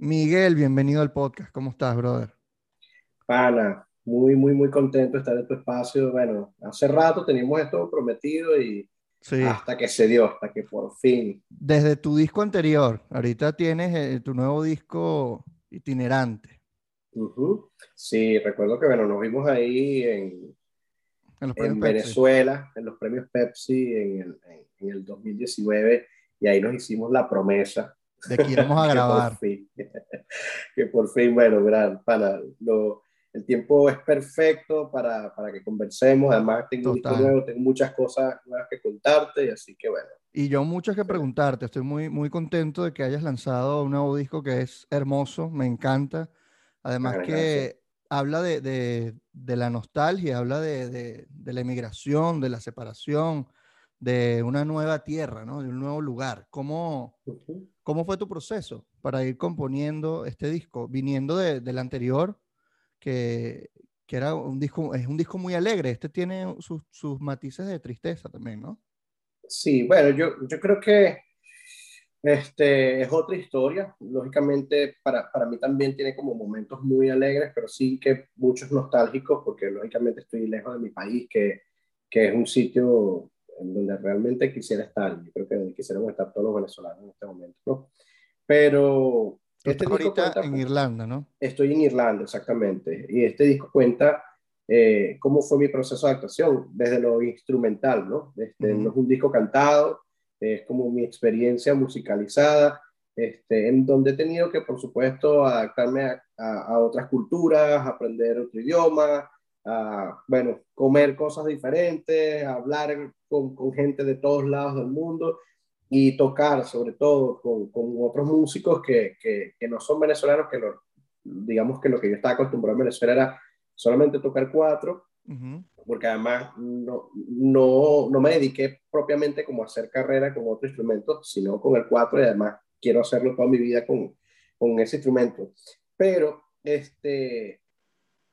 Miguel, bienvenido al podcast. ¿Cómo estás, brother? Pana, muy, muy, muy contento de estar en tu espacio. Bueno, hace rato teníamos esto prometido y hasta que se dio, hasta que por fin. Desde tu disco anterior, ahorita tienes eh, tu nuevo disco itinerante. Sí, recuerdo que bueno, nos vimos ahí en, en, Venezuela, en los premios Pepsi en el, en el 2019 y ahí nos hicimos la promesa de que íbamos a grabar. que, por fin, bueno, gran, para, lo, el tiempo es perfecto para, para que conversemos. Además, tengo, nuevo, tengo muchas cosas nuevas que contarte, así que bueno. Y yo muchas que preguntarte. Estoy muy, muy contento de que hayas lanzado un nuevo disco que es hermoso, me encanta. Además que habla de, de, de, la nostalgia, habla de, de, la emigración, de la separación, de una nueva tierra, ¿no? De un nuevo lugar. ¿Cómo, ¿cómo fue tu proceso para ir componiendo este disco? Viniendo del anterior, que, que, era un disco, es un disco muy alegre. Este tiene sus, sus matices de tristeza también, ¿no? Sí, bueno, yo, yo creo que este, es otra historia. Lógicamente, para, para, mí también tiene como momentos muy alegres, pero sí que muchos nostálgicos, porque lógicamente estoy lejos de mi país, que, que es un sitio en donde realmente quisiera estar. Yo creo que quisiéramos estar todos los venezolanos en este momento, ¿no? Pero... Este disco ahorita en Irlanda, ¿no? Estoy en Irlanda, exactamente. Y este disco cuenta eh, cómo fue mi proceso de actuación, desde lo instrumental, ¿no? Este, No es un disco cantado, es como mi experiencia musicalizada, este, en donde he tenido que, por supuesto, adaptarme a, a otras culturas, aprender otro idioma, bueno, comer cosas diferentes, hablar con, con, gente de todos lados del mundo y tocar sobre todo con, con otros músicos que, que, que, no son venezolanos, que lo, digamos que lo que yo estaba acostumbrado en Venezuela era solamente tocar cuatro, porque además no, no, no, me dediqué propiamente como a hacer carrera con otro instrumento, sino con el cuatro y además quiero hacerlo toda mi vida con, con ese instrumento. Pero este,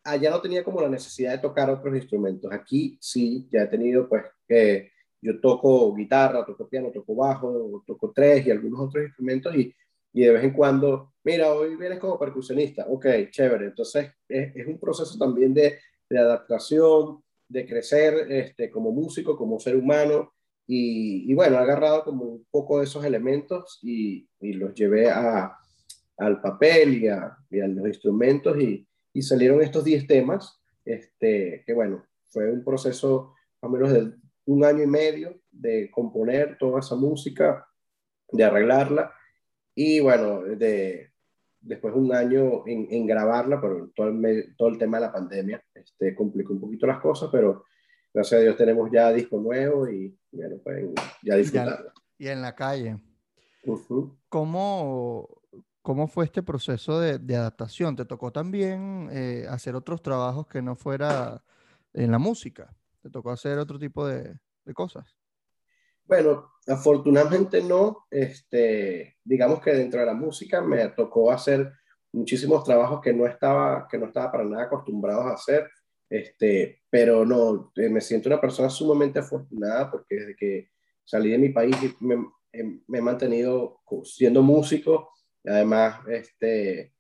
allá no tenía como la necesidad de tocar otros instrumentos. Aquí sí, ya he tenido pues que yo toco guitarra, toco piano, toco bajo, toco tres y algunos otros instrumentos y, y de vez en cuando, mira, hoy vienes como percusionista, ok, chévere. Entonces es, es un proceso también de, de, adaptación, de crecer este, como músico, como ser humano. Y, y, bueno, he agarrado como un poco de esos elementos y, y los llevé a, al papel y a, y a los instrumentos y, y salieron estos 10 temas, este, que bueno, fue un proceso o menos de un año y medio de componer toda esa música, de arreglarla, y bueno, de, después un año en, en grabarla, pero todo el, todo el tema de la pandemia este, complicó un poquito las cosas, pero gracias a Dios tenemos ya disco nuevo y bueno, pueden ya disfrutarlo. Y en la calle. ¿Cómo, ¿Cómo fue este proceso de, adaptación? ¿Te tocó también eh, hacer otros trabajos que no fuera en la música? ¿Te tocó hacer otro tipo de, cosas? Bueno, afortunadamente no. Este, digamos que dentro de la música me tocó hacer muchísimos trabajos que no estaba, que no estaba para nada acostumbrado a hacer. Este, pero no, eh, me siento una persona sumamente afortunada porque desde que salí de mi país me, me he mantenido siendo músico Además, este,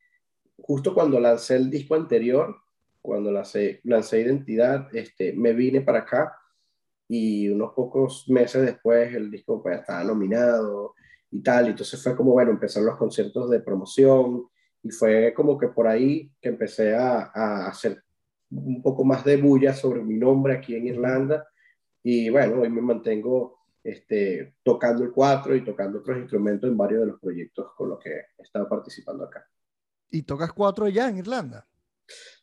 justo cuando lancé el disco anterior, cuando lancé, lancé Identidad, este, me vine para acá y unos pocos meses después el disco pues, estaba nominado y tal. Entonces fue como, bueno, empezaron los conciertos de promoción y fue como que por ahí que empecé a, a hacer un poco más de bulla sobre mi nombre aquí en Irlanda. Y bueno, hoy me mantengo este, tocando el cuatro y tocando otros instrumentos en varios de los proyectos con los que he estado participando acá. ¿Y tocas cuatro ya en Irlanda?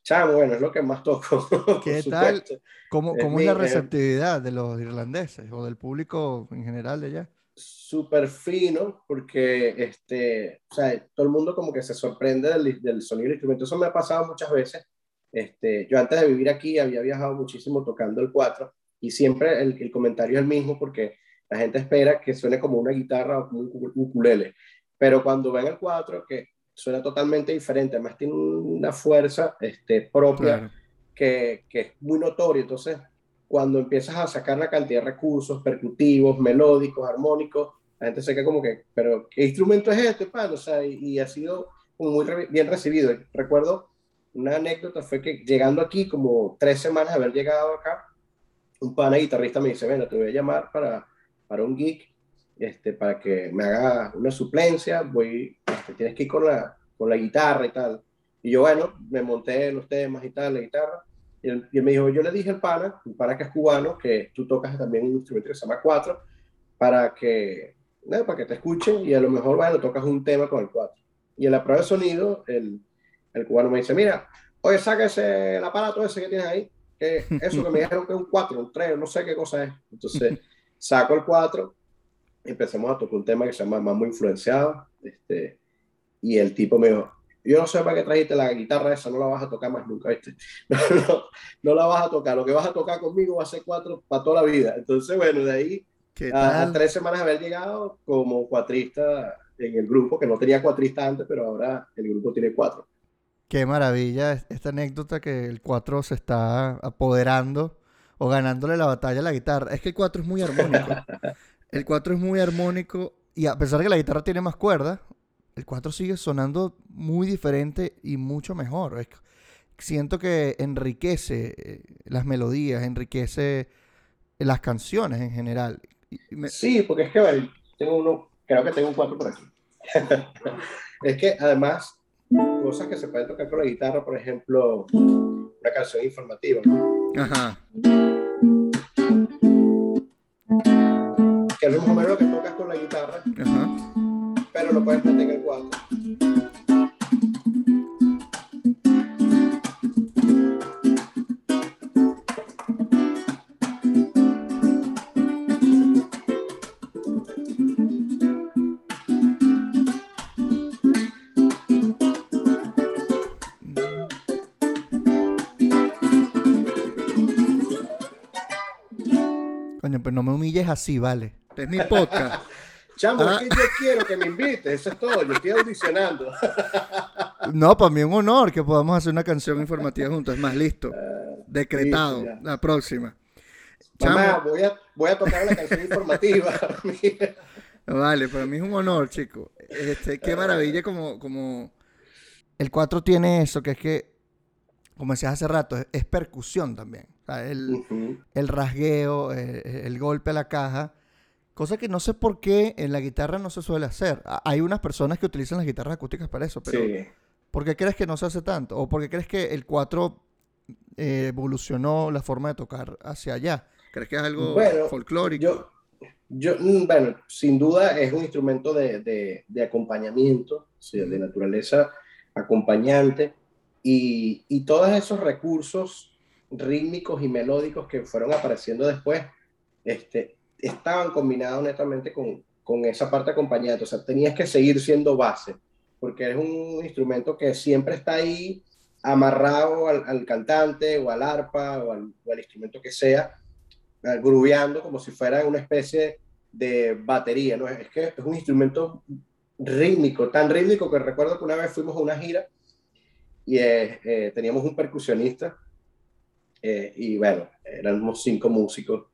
Chamo, bueno, es lo que más toco. ¿Qué tal? ¿Cómo, cómo es, la receptividad de los irlandeses o del público en general de allá? Súper fino, porque este, o sea, todo el mundo como que se sorprende del, del, sonido del instrumento. Eso me ha pasado muchas veces. Este, yo antes de vivir aquí había viajado muchísimo tocando el cuatro y siempre el, el comentario es el mismo porque la gente espera que suene como una guitarra o como un ukulele, pero cuando ven el 4, que suena totalmente diferente, además tiene una fuerza este, propia que, que, es muy notoria, entonces cuando empiezas a sacar la cantidad de recursos percutivos, melódicos, armónicos, la gente se queda como que, pero ¿qué instrumento es este, pan? O sea, y, ha sido muy bien recibido. Recuerdo una anécdota fue que llegando aquí, como tres semanas de haber llegado acá, un pana guitarrista me dice, bueno, te voy a llamar para, para un geek, este, para que me haga una suplencia, voy, este, tienes que ir con la, con la guitarra y tal. Y yo, bueno, me monté los temas y tal, la guitarra. Y él, me dijo, yo le dije al pana, un pana que es cubano, que tú tocas también un instrumento que se llama cuatro, para que, para que te escuchen y a lo mejor, bueno, tocas un tema con el cuatro. Y en la prueba de sonido, el, el cubano me dice, mira, oye, sáquese el aparato ese que tienes ahí, que eso que me dijeron que es un 4, un 3, no sé qué cosa es. Entonces, saco el 4, empecemos a tocar un tema que se llama Mambo Influenciado, este, y el tipo me dijo, yo no sé para qué trajiste la guitarra esa, no la vas a tocar más nunca, ¿viste? No, no, la vas a tocar, lo que vas a tocar conmigo va a ser 4 para toda la vida. Entonces, bueno, de ahí a, a, tres semanas de haber llegado como cuatrista en el grupo, que no tenía cuatrista antes, pero ahora el grupo tiene cuatro. Qué maravilla esta anécdota que el 4 se está apoderando o ganándole la batalla a la guitarra. Es que el 4 es muy armónico. El 4 es muy armónico y a pesar de que la guitarra tiene más cuerdas, el 4 sigue sonando muy diferente y mucho mejor. siento que enriquece eh, las melodías, enriquece las canciones en general. Sí, porque es que tengo uno, creo que tengo un 4 por aquí. es que además cosas que se pueden tocar con la guitarra, por ejemplo, una canción informativa. Ajá. Que es más o menos lo que tocas con la guitarra, Ajá. pero lo puedes meter en el cuatro. no me humilles así, vale. Es mi podcast. Chamo, es ah. que yo quiero que me invites, eso es todo, yo estoy audicionando. no, para mí es un honor que podamos hacer una canción informativa juntos, es más, listo. Ah, Decretado, la próxima. Chamo, voy, a, voy a tocar la canción informativa. vale, para mí es un honor, chico. Este, qué maravilla como, como el 4 tiene eso, que es que, como decías hace rato, es percusión también el, rasgueo, eh, el, golpe a la caja. Cosa que no sé por qué en la guitarra no se suele hacer. Hay unas personas que utilizan las guitarras acústicas para eso, pero ¿por qué crees que no se hace tanto? ¿O por qué crees que el 4 eh, evolucionó la forma de tocar hacia allá? ¿Crees que es algo folclórico? Yo, yo, mm, bueno, sin duda es un instrumento de, de, acompañamiento, de naturaleza acompañante, y, y todos esos recursos rítmicos y melódicos que fueron apareciendo después, este, estaban combinados netamente con, con esa parte acompañante. O sea, tenías que seguir siendo base, porque es un instrumento que siempre está ahí amarrado al, cantante o al arpa o al, instrumento que sea, grubeando como si fuera una especie de batería. ¿no? Es que es un instrumento rítmico, tan rítmico que recuerdo que una vez fuimos a una gira y eh, eh, teníamos un percusionista eh, y bueno, éramos cinco músicos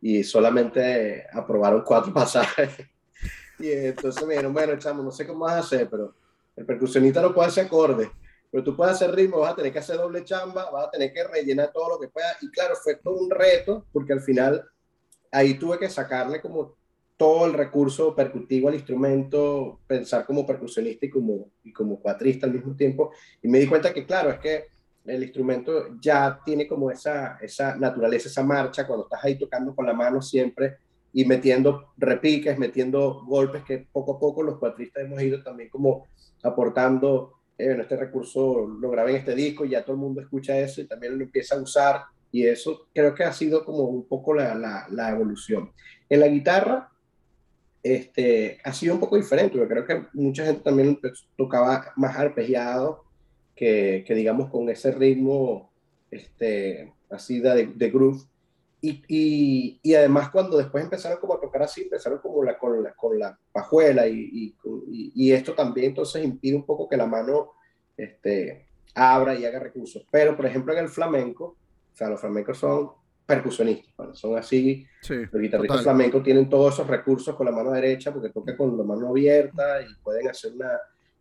y solamente aprobaron cuatro pasajes. y entonces me dijeron, bueno, chamo, no sé cómo vas a hacer, pero el percusionista no puede hacer acorde, pero tú puedes hacer ritmo, vas a tener que hacer doble chamba, vas a tener que rellenar todo lo que pueda. Y claro, fue todo un reto, porque al final ahí tuve que sacarle como todo el recurso percutivo al instrumento, pensar como percusionista y como, y como cuatrista al mismo tiempo. Y me di cuenta que, claro, es que el instrumento ya tiene como esa, esa naturaleza, esa marcha, cuando estás ahí tocando con la mano siempre y metiendo repiques, metiendo golpes que poco a poco los cuatristas hemos ido también como aportando, eh, este recurso lo grabé en este disco y ya todo el mundo escucha eso y también lo empieza a usar y eso creo que ha sido como un poco la, la, evolución. En la guitarra, este, ha sido un poco diferente, yo creo que mucha gente también tocaba más arpegiado, que, digamos con ese ritmo este, así de, de groove. Y, y, y, además cuando después empezaron como a tocar así, empezaron como la, con, la, con la pajuela y, y, esto también entonces impide un poco que la mano este, abra y haga recursos. Pero por ejemplo en el flamenco, o sea, los flamencos son percusionistas, son así, los guitarristas flamencos tienen todos esos recursos con la mano derecha porque tocan con la mano abierta y pueden hacer una,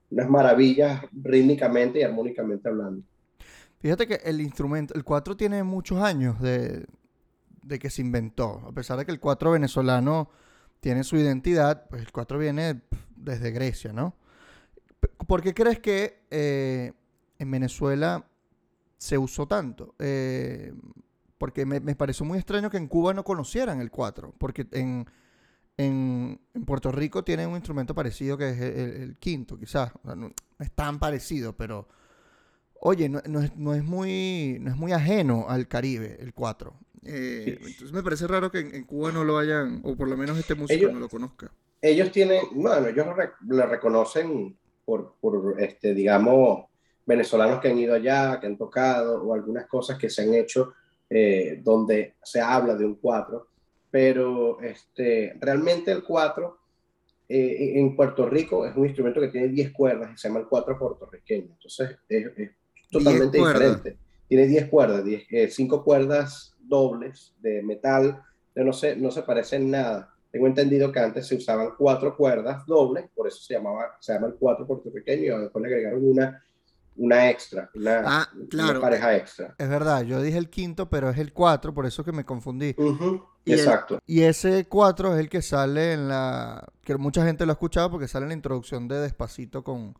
unas maravillas rítmicamente y armónicamente hablando. Fíjate que el instrumento, el 4 tiene muchos años de, que se inventó. A pesar de que el 4 venezolano tiene su identidad, pues el 4 viene desde Grecia, ¿no? ¿Por qué crees que eh, en Venezuela se usó tanto? Eh, porque me, me, pareció muy extraño que en Cuba no conocieran el 4, porque en, en, Puerto Rico tienen un instrumento parecido que es el, quinto, quizás. no, es tan parecido, pero oye, no, es, muy, no es muy ajeno al Caribe, el 4. Eh, entonces me parece raro que en, Cuba no lo hayan, o por lo menos este músico no lo conozca. Ellos tienen, bueno, ellos lo, reconocen por, por, este, digamos, venezolanos que han ido allá, que han tocado, o algunas cosas que se han hecho eh, donde se habla de un 4, pero este, realmente el 4 eh, en Puerto Rico es un instrumento que tiene 10 cuerdas y se llama el 4 puertorriqueño, entonces es, totalmente diferente. Tiene 10 cuerdas, 5 eh, cuerdas dobles de metal, no se, no se parecen nada. Tengo entendido que antes se usaban cuatro cuerdas dobles, por eso se, llamaba, se llama el 4 puertorriqueño, y después le agregaron una una extra, una, ah, pareja extra. Es verdad, yo dije el quinto, pero es el cuatro, por eso que me confundí. Exacto. y ese cuatro es el que sale en la. que mucha gente lo ha escuchado porque sale en la introducción de Despacito con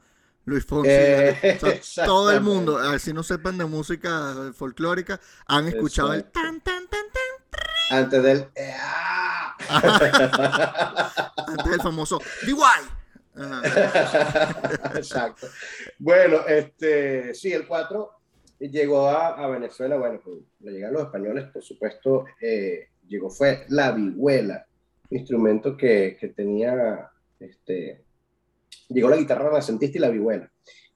Luis Fonsi. Eh, todo el mundo, a ver si no sepan de música folclórica, han escuchado el tan, tan, tan, tan. Antes del. Antes del famoso Exacto. Bueno, este, sí, el 4 llegó a, Venezuela, bueno, pues le llegan los españoles, por supuesto, eh, llegó fue la vihuela, instrumento que, que, tenía, este, llegó la guitarra renacentista y la vihuela.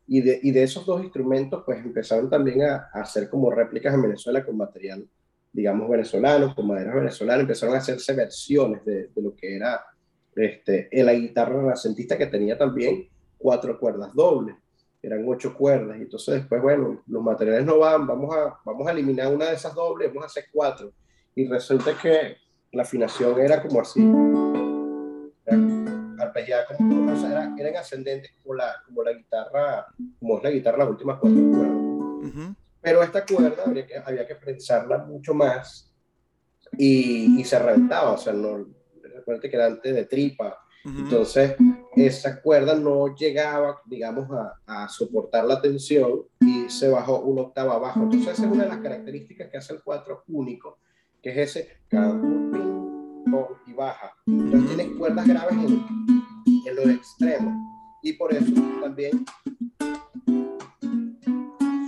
Y de, y de, esos dos instrumentos, pues empezaron también a, a, hacer como réplicas en Venezuela con material, digamos, venezolano, con madera venezolana, empezaron a hacerse versiones de, de lo que era este, en la guitarra renacentista que tenía también cuatro cuerdas dobles, eran ocho cuerdas, y entonces después, bueno, los materiales no van, vamos a, vamos a eliminar una de esas dobles, vamos a hacer cuatro, y resulta que la afinación era como así, arpegiada como, o sea, era, eran ascendentes como la, como la guitarra, como es la guitarra, las últimas cuatro cuerdas. Pero esta cuerda había que, había que prensarla mucho más y, y se reventaba, o sea, no, recuerda que era antes de tripa. Entonces, esa cuerda no llegaba, digamos, a, a, soportar la tensión y se bajó una octava abajo. Entonces, esa es una de las características que hace el 4 único, que es ese y baja. Entonces, tienes cuerdas graves en, en los extremos. Y por eso también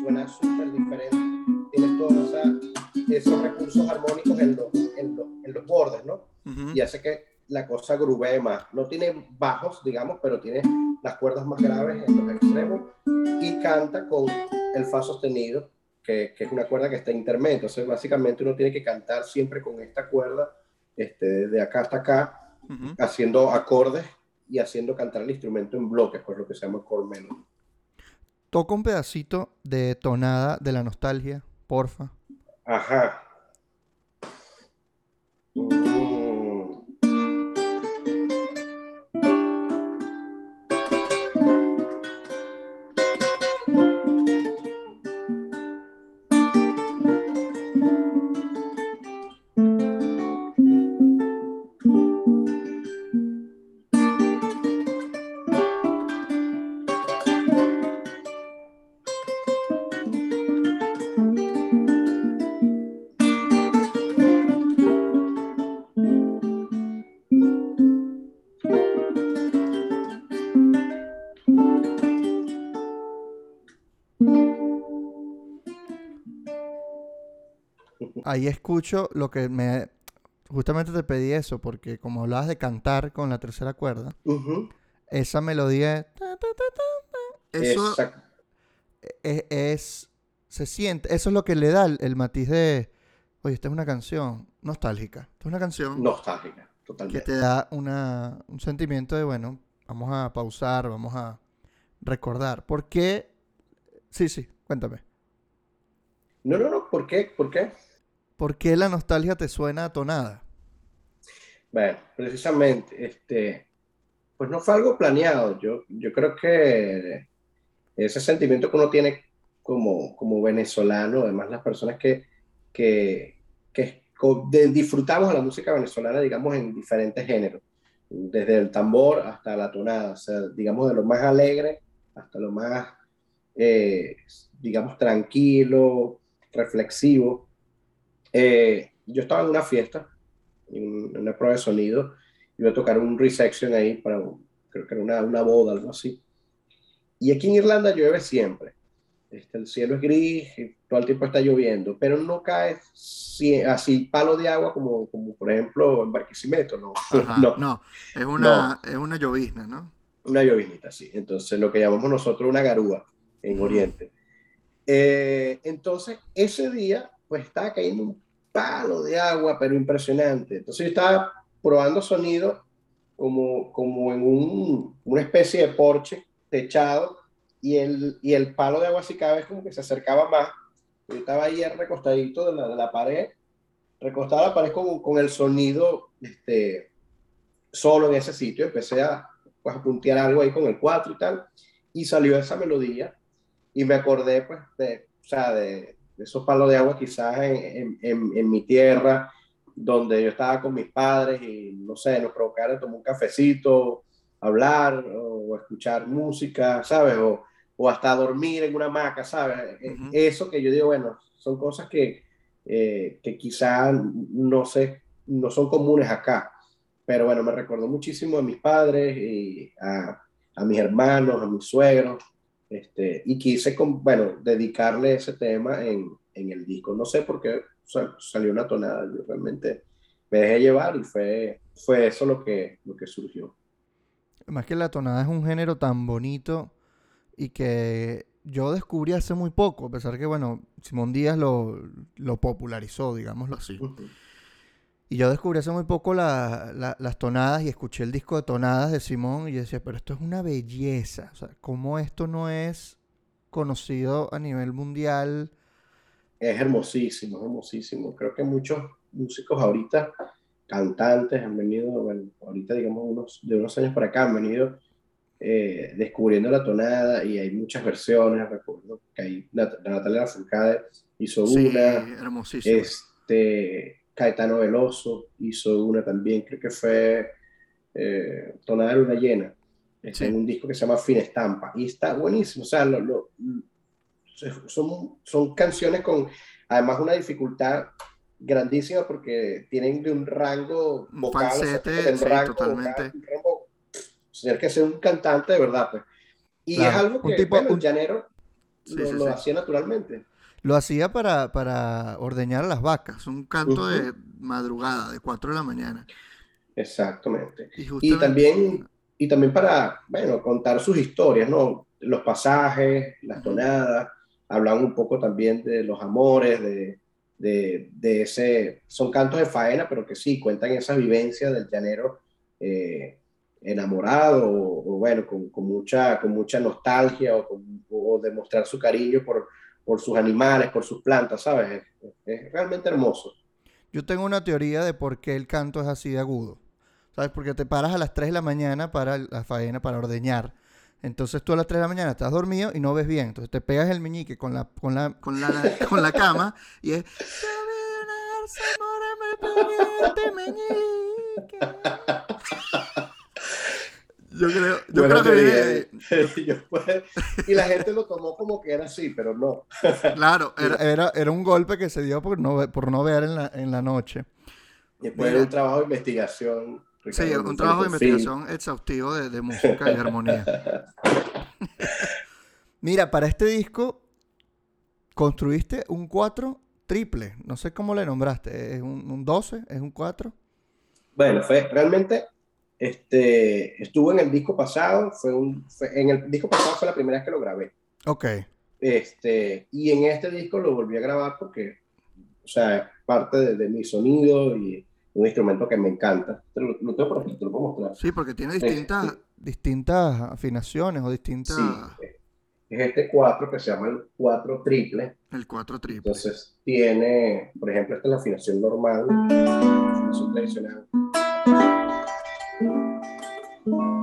suena súper diferente. Tienes todos esos recursos armónicos en los ¿no? y hace que la cosa grubee más. No tiene bajos, digamos, pero tiene las cuerdas más graves en los extremos y canta con el fa sostenido, que, que es una cuerda que está intermedio. Entonces, básicamente uno tiene que cantar siempre con esta cuerda, este, desde acá hasta acá, haciendo acordes y haciendo cantar el instrumento en bloques, por lo que se llama chord melody. Toca un pedacito de tonada de la nostalgia, porfa. Ajá. Ahí escucho lo que me... Justamente te pedí eso, porque como hablabas de cantar con la tercera cuerda, esa melodía... Eso es, es, Se siente... Eso es lo que le da el, matiz de... Oye, esta es una canción nostálgica. Esta es una canción... Nostálgica, totalmente. Que te da una, un sentimiento de, bueno, vamos a pausar, vamos a recordar. ¿Por qué? Sí, sí, cuéntame. No, no, no, ¿por qué? ¿Por qué? ¿Por qué la nostalgia te suena a tonada? Bueno, precisamente, este, pues no fue algo planeado. Yo, yo creo que ese sentimiento que uno tiene como, como venezolano, además las personas que, que, que disfrutamos la música venezolana, digamos, en diferentes géneros, desde el tambor hasta la tonada, o sea, digamos, de lo más alegre hasta lo más, eh, digamos, tranquilo, reflexivo. Eh, yo estaba en una fiesta, en una prueba de sonido, iba a tocar un resection ahí para, creo que era una, una boda, algo así. Y aquí en Irlanda llueve siempre. Este, el cielo es gris, y todo el tiempo está lloviendo, pero no cae así palo de agua como, como por ejemplo en Barquisimeto, no. no, no, es una, es una llovizna, ¿no? Una lloviznita, sí. Entonces, lo que llamamos nosotros una garúa en Oriente. Eh, entonces, ese día, pues estaba cayendo un palo de agua, pero impresionante. Entonces, yo estaba probando sonido como, como en un, una especie de porche techado y el, y el palo de agua así cada vez como que se acercaba más. Yo estaba ahí recostadito de la, de la pared, recostado a la pared con, con el sonido este, solo en ese sitio. Empecé a, pues, a puntear algo ahí con el 4 y tal, y salió esa melodía y me acordé pues de, o sea, de esos palos de agua quizás en, en, en, mi tierra, donde yo estaba con mis padres y no sé, nos provocaron tomar un cafecito, hablar o escuchar música, ¿sabes? O, o hasta dormir en una hamaca, ¿sabes? E, eso que yo digo, bueno, son cosas que, eh, que quizá no, sé, no son comunes acá, pero bueno, me recordó muchísimo a mis padres y a, a mis hermanos, a mis suegros, este, y quise, con, bueno, dedicarle ese tema en, en, el disco. No sé por qué salió una tonada, yo realmente me dejé llevar y fue, fue eso lo que, lo que surgió. Más que la tonada es un género tan bonito y que yo descubrí hace muy poco, a pesar que, bueno, Simón Díaz lo, lo popularizó, digámoslo así. Y yo descubrí hace muy poco las tonadas y escuché el disco de tonadas de Simón y decía, pero esto es una belleza. O sea, ¿cómo esto no es conocido a nivel mundial? Es hermosísimo, es hermosísimo. Creo que muchos músicos ahorita, cantantes, han venido, bueno, ahorita digamos unos, de unos años para acá, han venido eh, descubriendo la tonada y hay muchas versiones, recuerdo que hay Natalia Lafourcade hizo sí, una, hermosísima. este, Caetano Veloso hizo una también, creo que fue eh, Tonada de Luna Llena, este, en un disco que se llama Fin Estampa, y está buenísimo, o sea, lo, son, son canciones con además una dificultad grandísima porque tienen de un rango vocal, Falsete, sí, rango totalmente. Vocal, un rango tener que ser un cantante de verdad, pues. Y es algo que, un tipo, bueno, un... llanero sí, lo, sí, lo hacía naturalmente. Lo hacía para, para ordeñar a las vacas, un canto uh -huh. de madrugada, de 4 de la mañana. Exactamente. Y, justamente... y, también, y también para, bueno, contar sus historias, ¿no? Los pasajes, las tonadas, hablan un poco también de los amores, de, de, de, ese, son cantos de faena, pero que sí, cuentan esa vivencia del llanero eh, enamorado o, o bueno, con, con, mucha, con mucha nostalgia o, con, o demostrar su cariño por, por sus animales, por sus plantas, ¿sabes? Es, es, realmente hermoso. Yo tengo una teoría de por qué el canto es así de agudo. ¿Sabes? Porque te paras a las 3 de la mañana para la faena, para ordeñar. Entonces tú a las 3 de la mañana estás dormido y no ves bien. Entonces te pegas el meñique con la, con la, con la, con la cama y es... Yo creo, yo creo que viene... y la gente lo tomó como que era así, pero no. claro, era, era, era, un golpe que se dio por no, por no ver en la, en la noche. Después de un trabajo de investigación. Ricardo, sí, un trabajo de investigación fin. exhaustivo de, de, música y armonía. Mira, para este disco construiste un 4 triple. No sé cómo le nombraste. ¿Es un, un 12? ¿Es un 4? Bueno, fue realmente este, estuvo en el disco pasado, fue un, fue, en el disco pasado fue la primera vez que lo grabé. Ok. Este, y en este disco lo volví a grabar porque, o sea, es parte de, de mi sonido y un instrumento que me encanta. Te lo, lo, tengo por aquí, te lo puedo mostrar. Sí, porque tiene distintas, este, distintas afinaciones o distintas... Sí, es este 4 que se llama el 4 triple. El 4 triple. Entonces tiene, por ejemplo, esta es la afinación normal, la afinación tradicional. Thank you.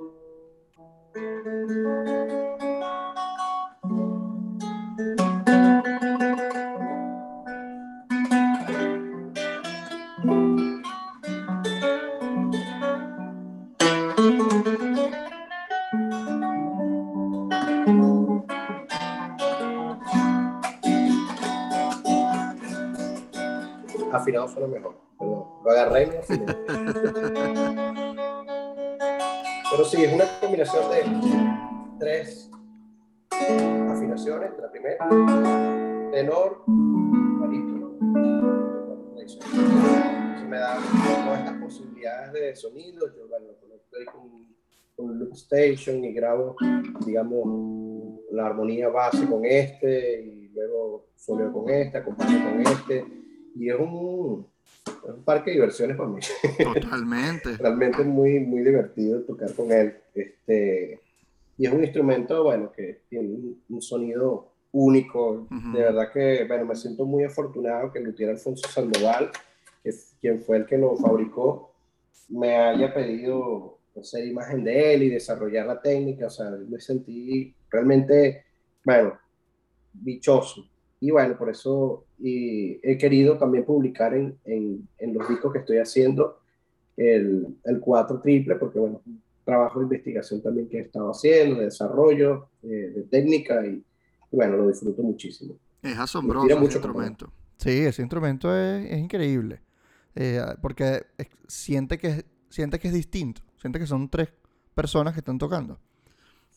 tenor, barítono, Eso me da todas estas posibilidades de sonido. Yo bueno, conecto ahí con, con Loop Station y grabo, digamos, la armonía base con este y luego soleo con este, acompaño con este. Y es un, un parque de diversiones para mí. Totalmente. Realmente muy, muy divertido tocar con él. Este, y es un instrumento, bueno, que tiene un, sonido único. De verdad que, bueno, me siento muy afortunado que el luthier Alfonso Sandoval, que quien fue el que lo fabricó, me haya pedido hacer imagen de él y desarrollar la técnica. O sea, me sentí realmente, bueno, bichoso y bueno, por eso y he querido también publicar en, en, en, los discos que estoy haciendo el, el 4 triple, porque bueno, trabajo de investigación también que he estado haciendo, de desarrollo, eh, de técnica, y, bueno, lo disfruto muchísimo. Es asombroso ese instrumento. Sí, ese instrumento es, es increíble, eh, porque siente, que, siente que es distinto, siente que son tres personas que están tocando.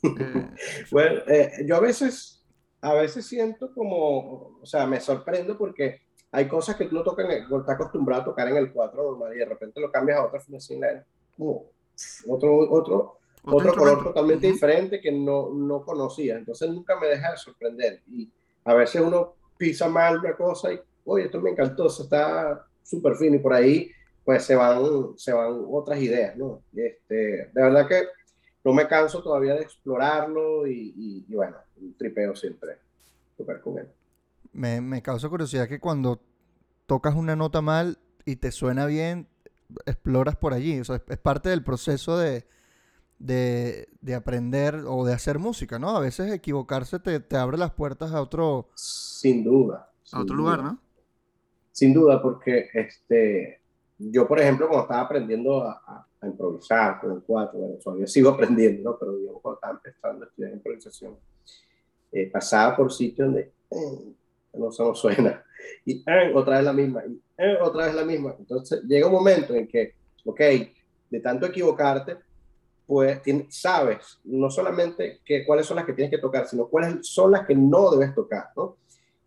Eh, bueno, yo a veces a veces siento como, o sea, me sorprendo porque hay cosas que tú no tocas, estás acostumbrado a tocar en el 4 normal y de repente lo cambias a otra finacina, como otro, otro, otro color totalmente diferente que no, no conocía. Entonces nunca me deja de sorprender. Y a veces uno pisa mal una cosa y, oye, esto me encantó, se está súper fino y por ahí pues se van, se van otras ideas, ¿no? Este, de verdad que no me canso todavía de explorarlo y, bueno, un tripeo siempre tocar con él. Me, me, causa curiosidad que cuando tocas una nota mal y te suena bien, exploras por allí. O sea, es, parte del proceso de, de, de, aprender o de hacer música, ¿no? A veces equivocarse te, te abre las puertas a otro... Sin duda. a otro lugar, ¿no? Sin duda, porque este, yo, por ejemplo, cuando estaba aprendiendo a, improvisar con el cuatro, bueno, todavía sigo aprendiendo, ¿no? Pero yo cuando estaba empezando a estudiar improvisación, eh, pasaba por sitios donde eh, no, se nos suena, y eh, otra vez la misma, y otra vez la misma. Entonces llega un momento en que, ok, de tanto equivocarte, pues sabes no solamente que, cuáles son las que tienes que tocar, sino cuáles son las que no debes tocar, ¿no?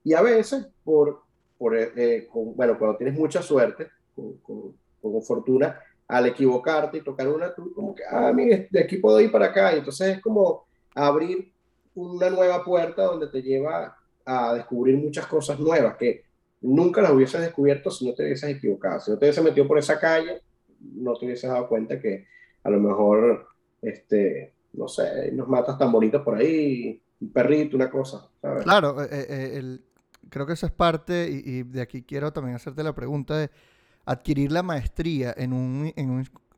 Y a veces, por, por bueno, cuando tienes mucha suerte, con, con, fortuna, al equivocarte y tocar una, tú como que, ah, mire, de aquí puedo ir para acá. Y entonces es como abrir una nueva puerta donde te lleva a descubrir muchas cosas nuevas que nunca las hubieses descubierto si no te hubieses equivocado. Si no te hubieses metido por esa calle, no te hubieses dado cuenta que a lo mejor, este, no sé, nos matas tan bonitos por ahí, un perrito, una cosa. Claro, eh, eh, el, creo que esa es parte, y, de aquí quiero también hacerte la pregunta de adquirir la maestría en un, en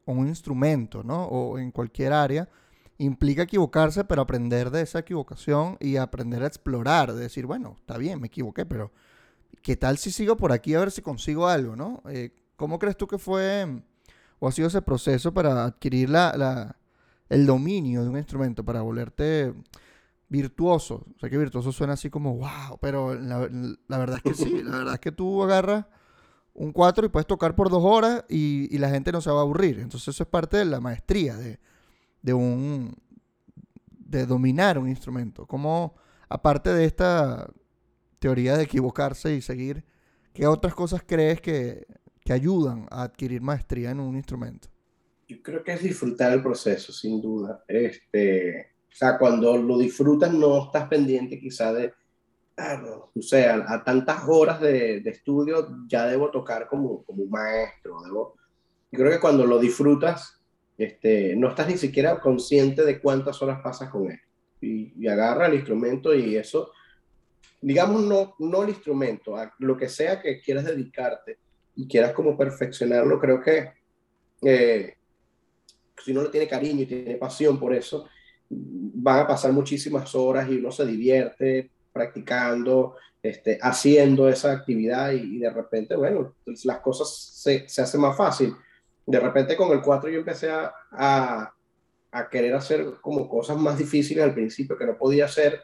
un, instrumento, ¿no? O en cualquier área, implica equivocarse, pero aprender de esa equivocación y aprender a explorar, de decir, bueno, está bien, me equivoqué, pero ¿qué tal si sigo por aquí a ver si consigo algo, ¿no? Eh, ¿Cómo crees tú que fue o ha sido ese proceso para adquirir la, el dominio de un instrumento, para volverte virtuoso? O sea, que virtuoso suena así como, wow, pero la, verdad es que sí, la verdad es que tú agarras un 4 y puedes tocar por dos horas y, la gente no se va a aburrir. Entonces eso es parte de la maestría de, un de dominar un instrumento. Como aparte de esta teoría de equivocarse y seguir, ¿qué otras cosas crees que, que ayudan a adquirir maestría en un instrumento? Yo creo que es disfrutar el proceso, sin duda. Este, o sea, cuando lo disfrutas no estás pendiente quizá de, o sea, a, tantas horas de, estudio ya debo tocar como, como un maestro. Debo, yo creo que cuando lo disfrutas, este, no estás ni siquiera consciente de cuántas horas pasas con él. Y, y agarra el instrumento y eso, digamos, no, no el instrumento, a lo que sea que quieras dedicarte y quieras como perfeccionarlo, creo que eh, si uno le tiene cariño y tiene pasión por eso, van a pasar muchísimas horas y uno se divierte, practicando, este, haciendo esa actividad y, de repente, bueno, las cosas se, se, hacen más fácil. De repente con el 4 yo empecé a, a, querer hacer como cosas más difíciles al principio que no podía hacer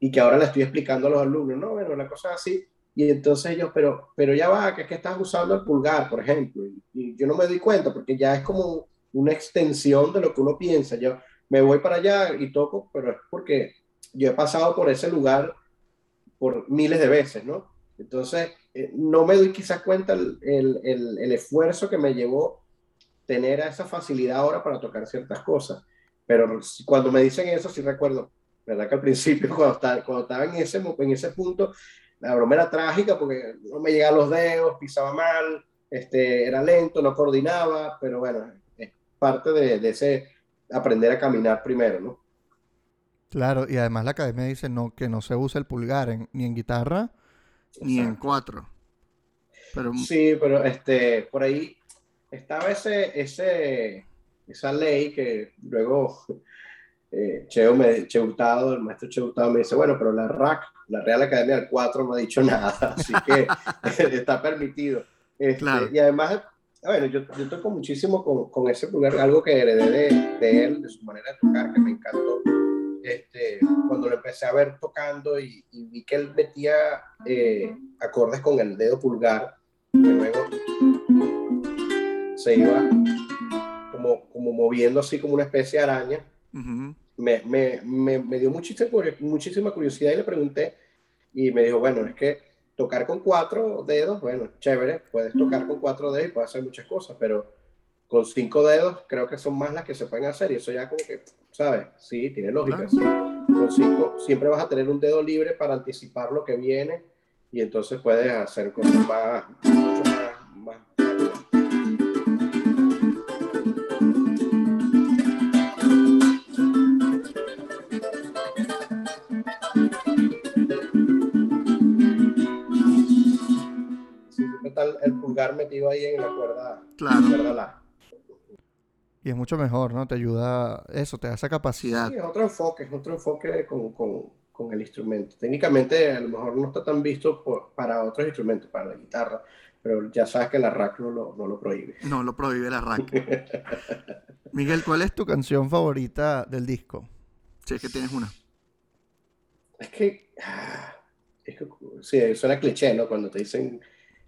y que ahora le estoy explicando a los alumnos, no, bueno, la cosa así. Y entonces ellos, pero, pero ya va, que es que estás usando el pulgar, por ejemplo, y, y yo no me doy cuenta porque ya es como una extensión de lo que uno piensa. Yo me voy para allá y toco, pero es porque yo he pasado por ese lugar por miles de veces, ¿no? Entonces, eh, no me doy quizás cuenta el, el, el, esfuerzo que me llevó tener esa facilidad ahora para tocar ciertas cosas. Pero cuando me dicen eso, sí recuerdo, ¿verdad? Que al principio, cuando estaba, cuando estaba en, ese, en ese punto, la broma era trágica porque no me llegaban los dedos, pisaba mal, este, era lento, no coordinaba, pero bueno, es parte de, de ese aprender a caminar primero, ¿no? Claro, y además la academia dice no, que no se usa el pulgar ni en guitarra ni en cuatro. Pero... Sí, pero este, por ahí estaba ese, ese, esa ley que luego eh, Cheo, me, el maestro Cheo me dice, bueno, pero la RAC, la Real Academia del 4 no ha dicho nada, así que está permitido. Este, y además, bueno, yo, yo toco muchísimo con, con, ese pulgar, algo que heredé de, de él, de su manera de tocar, que me encantó. Este, cuando lo empecé a ver tocando y, vi que él metía eh, acordes con el dedo pulgar, que luego se iba como, como moviendo así como una especie de araña, me, me, me, dio muchísima, muchísima curiosidad y le pregunté y me dijo, bueno, es que tocar con cuatro dedos, bueno, chévere, puedes tocar con cuatro dedos y puedes hacer muchas cosas, pero con cinco dedos creo que son más las que se pueden hacer y eso ya como que ¿sabes? Sí, tiene lógica. Con cinco, siempre vas a tener un dedo libre para anticipar lo que viene y entonces puedes hacer cosas más, mucho más, más el pulgar metido ahí en la cuerda, claro. la cuerda la. Y es mucho mejor, ¿no? Te ayuda, eso, te da esa capacidad. Sí, es otro enfoque, es otro enfoque con, con, con el instrumento. Técnicamente a lo mejor no está tan visto para otros instrumentos, para la guitarra, pero ya sabes que la rack no lo, no lo prohíbe. No lo prohíbe la rack. Miguel, ¿cuál es tu canción favorita del disco? Si es que tienes una. Es que, ah, es que sí, suena cliché, ¿no? Cuando te dicen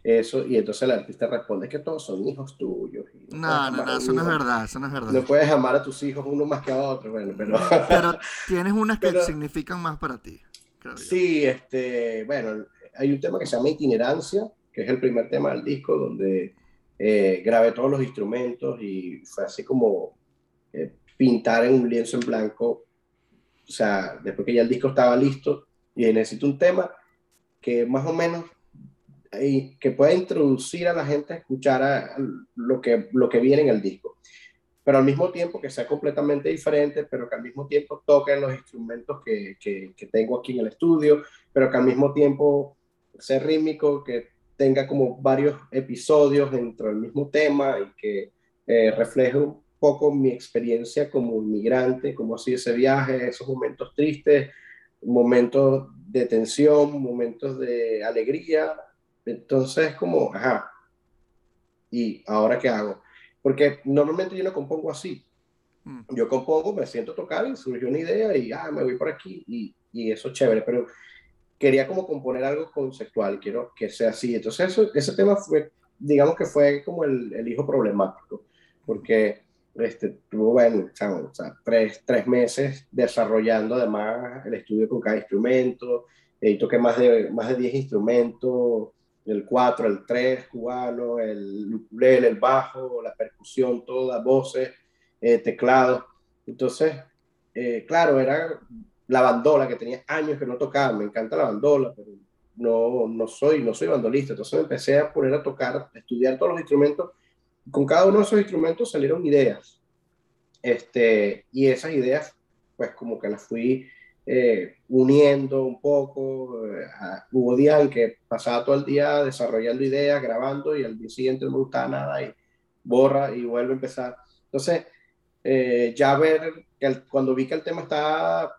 eso, y entonces el artista responde que todos son hijos tuyos. no, no, no, eso no es verdad, eso no es verdad. No puedes amar a tus hijos uno más que a otro, bueno, pero... pero tienes unas que significan más para ti, creo Sí, este, bueno, hay un tema que se llama Itinerancia, que es el primer tema del disco, donde eh, grabé todos los instrumentos y fue así como eh, pintar en un lienzo en blanco, o sea, después que ya el disco estaba listo, y necesito un tema que más o menos y que pueda introducir a la gente a escuchar lo, que, lo que viene en el disco. Pero al mismo tiempo que sea completamente diferente, pero que al mismo tiempo toquen los instrumentos que, que, tengo aquí en el estudio, pero que al mismo tiempo sea rítmico, que tenga como varios episodios dentro del mismo tema y que eh, refleje un poco mi experiencia como inmigrante, como así ese viaje, esos momentos tristes, momentos de tensión, momentos de alegría, entonces, como, ajá, ¿y ahora qué hago? Porque normalmente yo no compongo así. Mm. Yo compongo, me siento tocar y surgió una idea y, ah, me voy por aquí y, y eso es chévere. Pero quería como componer algo conceptual, quiero que sea así. Entonces eso, ese tema fue, digamos que fue como el, el hijo problemático, porque este, tuvo, bueno, o sea, tres, tres, meses desarrollando además el estudio con cada instrumento, y toqué más de, más de 10 instrumentos, el 4, el 3 cubano, el ukulele, el bajo, la percusión, todas, voces, eh, teclados. Entonces, eh, claro, era la bandola, que tenía años que no tocaba, me encanta la bandola, pero no, no, soy, no soy bandolista. Entonces me empecé a poner a tocar, a estudiar todos los instrumentos. Con cada uno de esos instrumentos salieron ideas. Este, y esas ideas, pues como que las fui eh, uniendo un poco. Eh, hubo días en que pasaba todo el día desarrollando ideas, grabando y al día siguiente no me gustaba nada y borra y vuelve a empezar. Entonces, eh, ya ver, que cuando vi que el tema estaba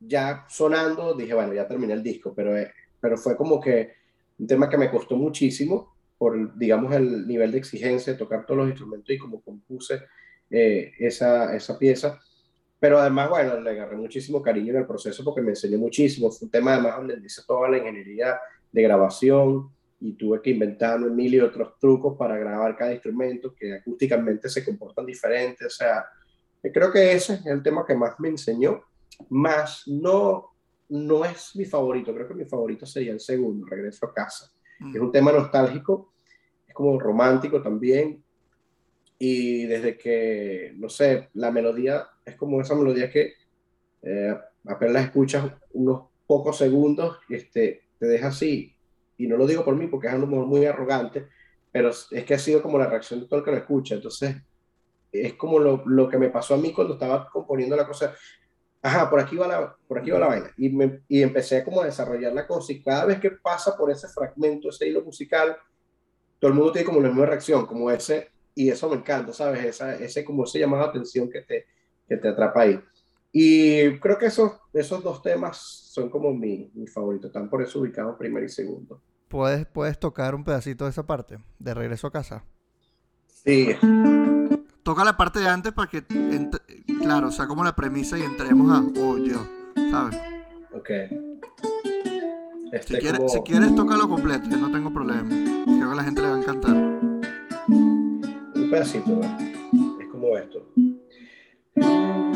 ya sonando, dije, bueno, ya terminé el disco, pero, pero fue como que un tema que me costó muchísimo por, digamos, el nivel de exigencia de tocar todos los instrumentos y como compuse esa, esa pieza pero además, bueno, le agarré muchísimo cariño en el proceso porque me enseñó muchísimo. Fue un tema además donde dice toda la ingeniería de grabación y tuve que inventar mil y otros trucos para grabar cada instrumento que acústicamente se comportan diferentes. O sea, creo que ese es el tema que más me enseñó, más no, no es mi favorito, creo que mi favorito sería el segundo, Regreso a casa. Es un tema nostálgico, es como romántico también, y desde que, no sé, la melodía es como esa melodía que eh, apenas la escuchas unos pocos segundos, este, te deja así. Y no lo digo por mí porque es algo muy arrogante, pero es que ha sido como la reacción de todo el que lo escucha. Entonces, es como lo, lo que me pasó a mí cuando estaba componiendo la cosa. Ajá, por aquí va la, por aquí va la vaina. Y, me, y empecé como a desarrollar la cosa. Y cada vez que pasa por ese fragmento, ese hilo musical, todo el mundo tiene como la misma reacción, como ese y eso me encanta, ¿sabes? Esa, ese como ese llamado de atención que te, que te atrapa ahí. Y creo que esos, esos dos temas son como mi, mi favorito, están por eso ubicados primero y segundo. ¿Puedes, ¿Puedes tocar un pedacito de esa parte, de regreso a casa? Sí. Toca la parte de antes para que, claro, o sea, como la premisa y entremos a, oh, yo, ¿sabes? Ok. Este si, quieres, si quieres, tócalo completo, yo no tengo problema. Creo que a la gente le va a encantar un pedacito, es como esto. Cosa.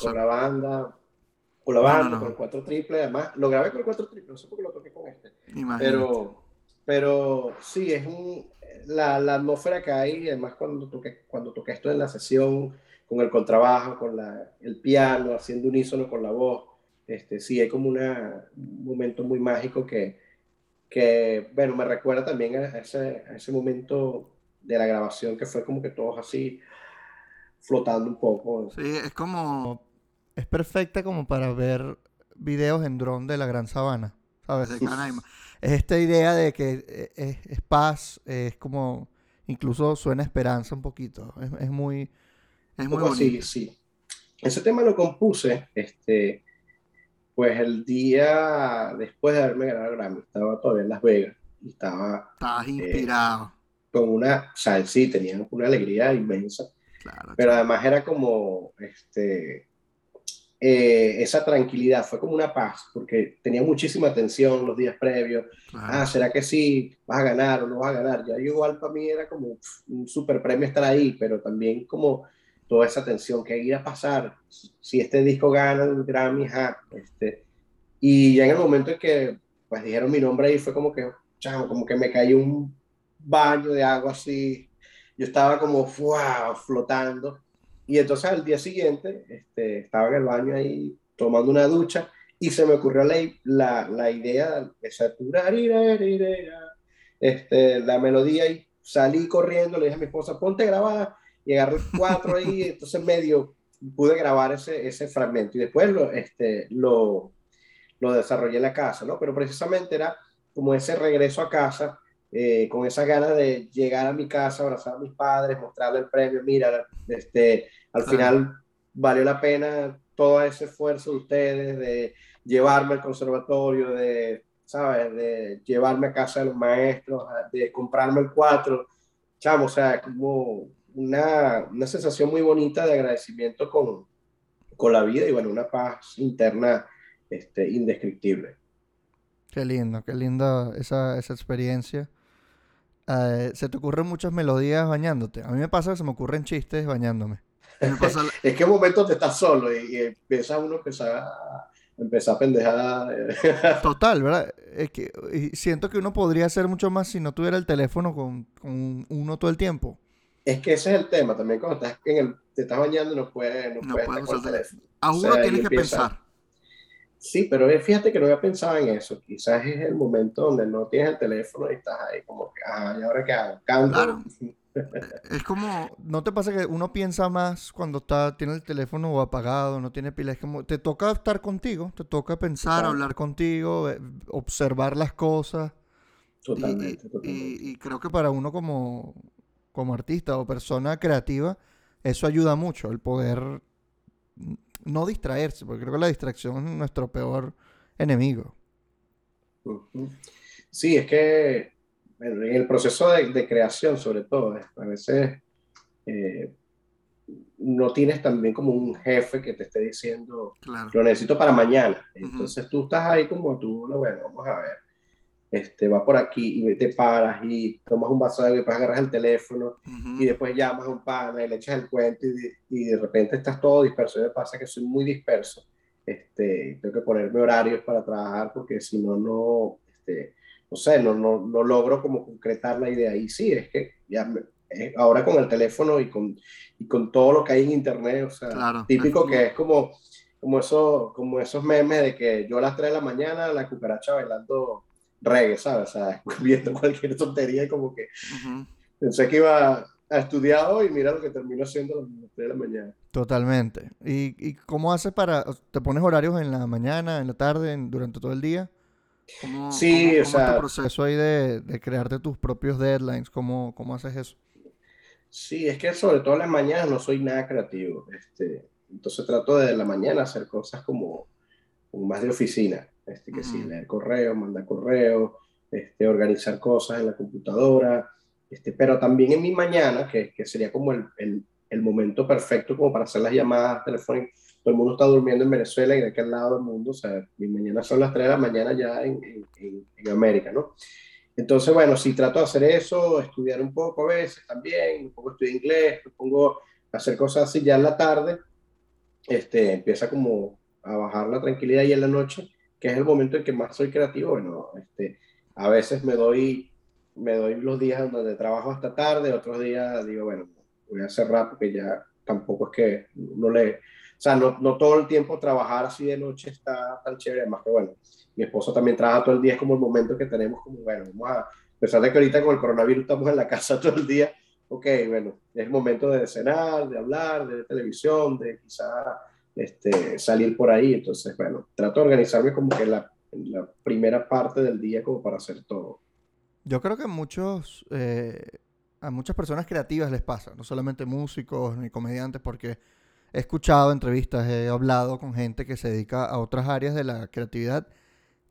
Con, la banda, con la banda, con el 4 triple, además, lo grabé con el 4 triple, no sé por qué lo toqué con este. Pero, pero sí, es un, la, la, atmósfera que hay, además cuando toqué, cuando toqué esto en la sesión, con el contrabajo, con la, el piano, haciendo unísono con la voz, este, sí, hay como una, un momento muy mágico que, que, bueno, me recuerda también a ese, a ese momento de la grabación que fue como que todos así, flotando un poco. Sí, es como. Es perfecta como para ver videos en dron de la Gran Sabana, ¿sabes? De Canaima. es esta idea de que eh, es, paz, es como. Incluso suena esperanza un poquito. Es, muy. Es muy bonito. Sí, sí. ese tema lo compuse, este, pues el día después de haberme ganado el Grammy, estaba todavía en Las Vegas y estaba... Estabas eh, inspirado. con una, o sea, sí, tenía una alegría inmensa, claro, pero además era como, este, eh, esa tranquilidad, fue como una paz, porque tenía muchísima tensión los días previos. Ah, ¿será que sí? ¿Vas a ganar o no vas a ganar? Ya igual para mí era como un super premio estar ahí, pero también como toda esa tensión, que iba a pasar? Si este disco gana el Grammy, este, y ya en el momento en que pues dijeron mi nombre ahí fue como que, chamo, como que me cayó un baño de agua así, yo estaba como flotando y entonces al día siguiente este, estaba en el baño ahí tomando una ducha y se me ocurrió la, la, la idea de esa este, la melodía y salí corriendo, le dije a mi esposa, ponte grabada y agarré cuatro ahí, entonces medio pude grabar ese, ese fragmento. Y después lo, este, lo, lo desarrollé en la casa, ¿no? Pero precisamente era como ese regreso a casa eh, con esa ganas de llegar a mi casa, abrazar a mis padres, mostrarle el premio, mira, este, al final valió la pena todo ese esfuerzo de ustedes, de llevarme al conservatorio, de, ¿sabes? De llevarme a casa de los maestros, de comprarme el cuatro, chamo, o sea, como una, una sensación muy bonita de agradecimiento con, con la vida y bueno, una paz interna este, indescriptible. Qué lindo, qué linda esa, esa experiencia. Eh, se te ocurren muchas melodías bañándote. A mí me pasa que se me ocurren chistes bañándome. es que en momentos te estás solo y, empieza uno a empezar a pendejar. Total, ¿verdad? Es que siento que uno podría hacer mucho más si no tuviera el teléfono con, con uno todo el tiempo. Es que ese es el tema también cuando estás en el, te estás bañando no puedes no, puedes usar el teléfono. A uno tienes que pensar. Sí, pero fíjate que no había pensado en eso. Quizás es el momento donde no tienes el teléfono y estás ahí como que, ah, ¿y ahora qué hago? Canto. es como, ¿no te pasa que uno piensa más cuando está, tiene el teléfono apagado, no tiene pila? Es como, te toca estar contigo, te toca pensar, hablar contigo, eh, observar las cosas. Totalmente, y, creo que para uno como, como artista o persona creativa, eso ayuda mucho, el poder no distraerse, porque creo que la distracción es nuestro peor enemigo. Sí, es que en el proceso de, creación, sobre todo, a veces eh, no tienes también como un jefe que te esté diciendo, lo necesito para mañana. Entonces tú estás ahí como tú, bueno, vamos a ver este, va por aquí y te paras y tomas un vaso de agua y después agarras el teléfono y después llamas a un pana y le echas el cuento y, y, de repente estás todo disperso. Me pasa que soy muy disperso. Este, tengo que ponerme horarios para trabajar porque si no, no, este, no sé, no, no, no, logro como concretar la idea. Y sí, es que ya ahora con el teléfono y con, y con todo lo que hay en internet, o sea, típico que es como, como, eso, como esos memes de que yo a las 3 de la mañana la cucaracha bailando reggae, ¿sabes? O sea, viendo cualquier tontería y como que pensé que iba a estudiar hoy y mira lo que terminó siendo a las 3 de la mañana. Totalmente. ¿Y, ¿Y, cómo haces para, te pones horarios en la mañana, en la tarde, durante todo el día? ¿Cómo, sí, o sea... Es tu proceso ahí de, de, crearte tus propios deadlines? ¿Cómo, ¿Cómo haces eso? Sí, es que sobre todo en las mañanas no soy nada creativo. Este, entonces trato de la mañana hacer cosas como, como más de oficina este, que sí, leer correo, mandar correo, este, organizar cosas en la computadora, este, pero también en mi mañana, que, que sería como el, el, el, momento perfecto como para hacer las llamadas telefónicas. Todo el mundo está durmiendo en Venezuela y de aquel lado del mundo, o sea, mi mañana son las 3 de la mañana ya en, en, en América, ¿no? Entonces, bueno, si trato de hacer eso, estudiar un poco a veces también, un poco estudiar inglés, me pongo a hacer cosas así ya en la tarde, este, empieza como a bajar la tranquilidad y en la noche que es el momento en que más soy creativo, bueno, este, a veces me doy, me doy los días donde trabajo hasta tarde, otros días digo, bueno, voy a cerrar porque ya tampoco es que no le, o sea, no, no todo el tiempo trabajar así de noche está tan chévere, además que bueno, mi esposo también trabaja todo el día, es como el momento que tenemos como, bueno, vamos a, a pesar de que ahorita con el coronavirus estamos en la casa todo el día, ok, bueno, es momento de cenar, de hablar, de televisión, de quizá este, salir por ahí. Entonces, bueno, trato de organizarme como que la, la primera parte del día como para hacer todo. Yo creo que muchos, eh, a muchas personas creativas les pasa, no solamente músicos ni comediantes, porque he escuchado entrevistas, he hablado con gente que se dedica a otras áreas de la creatividad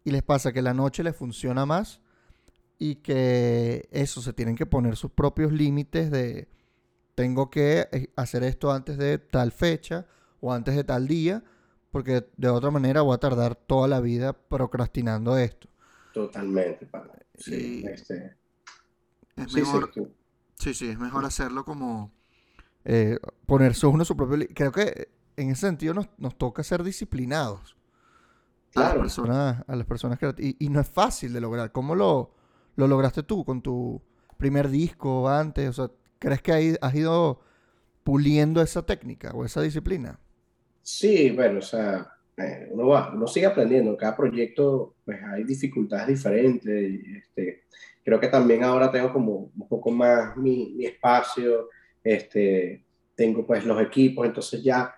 y les pasa que la noche les funciona más y que eso, se tienen que poner sus propios límites de tengo que eh, hacer esto antes de tal fecha o antes de tal día, porque de otra manera voy a tardar toda la vida procrastinando esto. Totalmente, Sí, este... es mejor, sí, sí, es mejor hacerlo como eh, ponerse uno su propio... Creo que en ese sentido nos, nos toca ser disciplinados. Claro. A las personas, a las personas que... Y, y no es fácil de lograr. ¿Cómo lo, lo lograste tú con tu primer disco antes? O sea, ¿crees que has ido puliendo esa técnica o esa disciplina? Sí, bueno, o sea, eh, uno, va, uno sigue aprendiendo. Cada proyecto, pues hay dificultades diferentes. Y, este, creo que también ahora tengo como un poco más mi, mi espacio. Este, tengo pues los equipos, entonces ya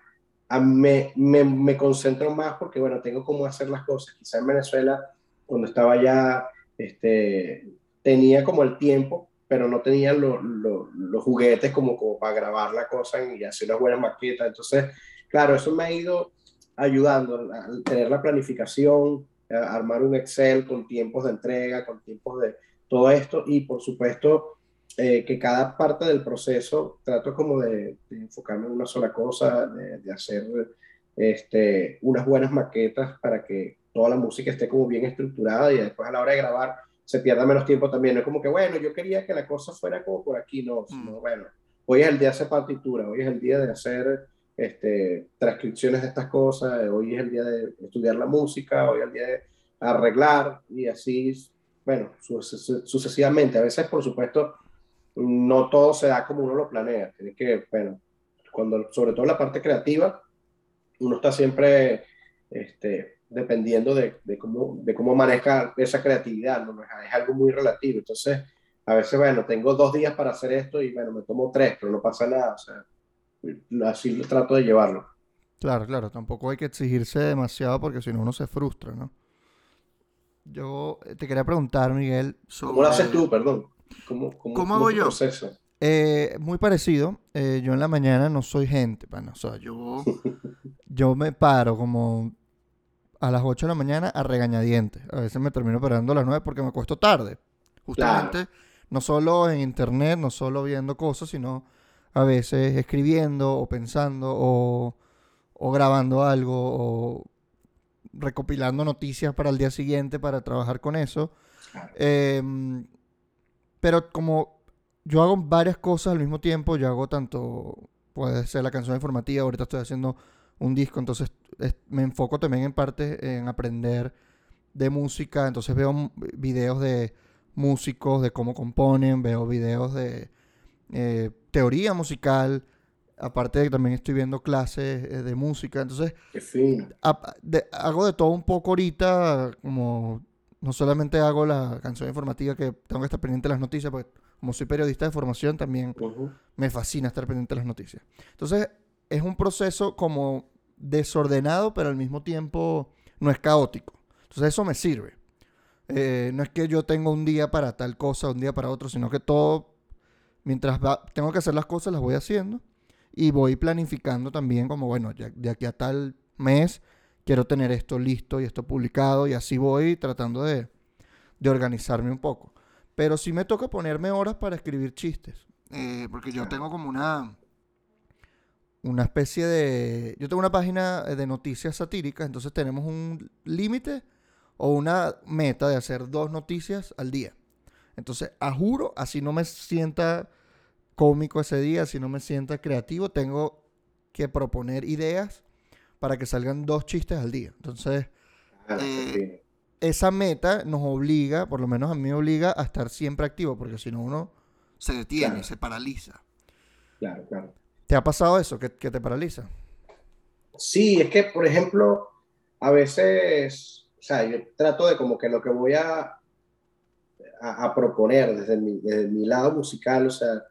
me, me, me, concentro más porque, bueno, tengo cómo hacer las cosas. Quizá en Venezuela, cuando estaba ya este, tenía como el tiempo, pero no tenía los juguetes como, como para grabar la cosa y hacer unas buenas maquetas. Entonces, claro, eso me ha ido ayudando a tener la planificación, a armar un Excel con tiempos de entrega, con tiempos de todo esto y por supuesto eh, que cada parte del proceso trato como de, enfocarme en una sola cosa, de, de, hacer este, unas buenas maquetas para que toda la música esté como bien estructurada y después a la hora de grabar se pierda menos tiempo también. No es como que, bueno, yo quería que la cosa fuera como por aquí, no, mm. bueno, hoy es el día de hacer partitura, hoy es el día de hacer este, transcripciones de estas cosas, hoy es el día de estudiar la música, hoy es el día de arreglar y así, bueno, sucesivamente. A veces, por supuesto, no todo se da como uno lo planea. Tiene que, bueno, cuando, sobre todo la parte creativa, uno está siempre este, dependiendo de, de, cómo, de cómo maneja esa creatividad, ¿no? es algo muy relativo. Entonces, a veces, bueno, tengo dos días para hacer esto y bueno, me tomo tres, pero no pasa nada. O sea, así lo trato de llevarlo. Claro, claro, tampoco hay que exigirse demasiado porque si no uno se frustra, ¿no? Yo eh, te quería preguntar, Miguel, ¿Cómo lo haces tú, perdón? ¿Cómo, cómo, hago yo? Proceso? Eh, muy parecido. Eh, yo en la mañana no soy gente, bueno, o sea, yo, yo me paro como a las 8 de la mañana a regañadientes. A veces me termino parando a las 9 porque me acuesto tarde. Justamente, no solo en internet, no solo viendo cosas, sino a veces escribiendo o pensando o, o grabando algo o recopilando noticias para el día siguiente para trabajar con eso. Em, pero como yo hago varias cosas al mismo tiempo, yo hago tanto, puede ser la canción informativa, ahorita estoy haciendo un disco, entonces me enfoco también en parte en aprender de música, entonces veo videos de músicos, de cómo componen, veo videos de eh, teoría musical, aparte de que también estoy viendo clases eh, de música, entonces hago de todo un poco ahorita, como no solamente hago la canción informativa que tengo que estar pendiente de las noticias, porque como soy periodista de formación también me fascina estar pendiente de las noticias. Entonces es un proceso como desordenado, pero al mismo tiempo no es caótico. Entonces eso me sirve. Eh, no es que yo tenga un día para tal cosa, un día para otro, sino que todo, mientras tengo que hacer las cosas, las voy haciendo. Y voy planificando también como, bueno, de aquí a tal mes quiero tener esto listo y esto publicado. Y así voy tratando de, de organizarme un poco. Pero sí me toca ponerme horas para escribir chistes. Eh, porque yo tengo como una una especie de... Yo tengo una página de noticias satíricas, entonces tenemos un límite o una meta de hacer dos noticias al día. Entonces, a juro, así no me sienta cómico ese día, así no me sienta creativo, tengo que proponer ideas para que salgan dos chistes al día. Entonces, ah, eh, esa meta nos obliga, por lo menos a mí me obliga a estar siempre activo, porque si no uno se detiene, se paraliza. Claro, claro. ¿Te ha pasado eso, que, te paraliza? Sí, es que, por ejemplo, a veces, o sea, yo trato de como que lo que voy a, a, proponer desde mi, lado musical, o sea,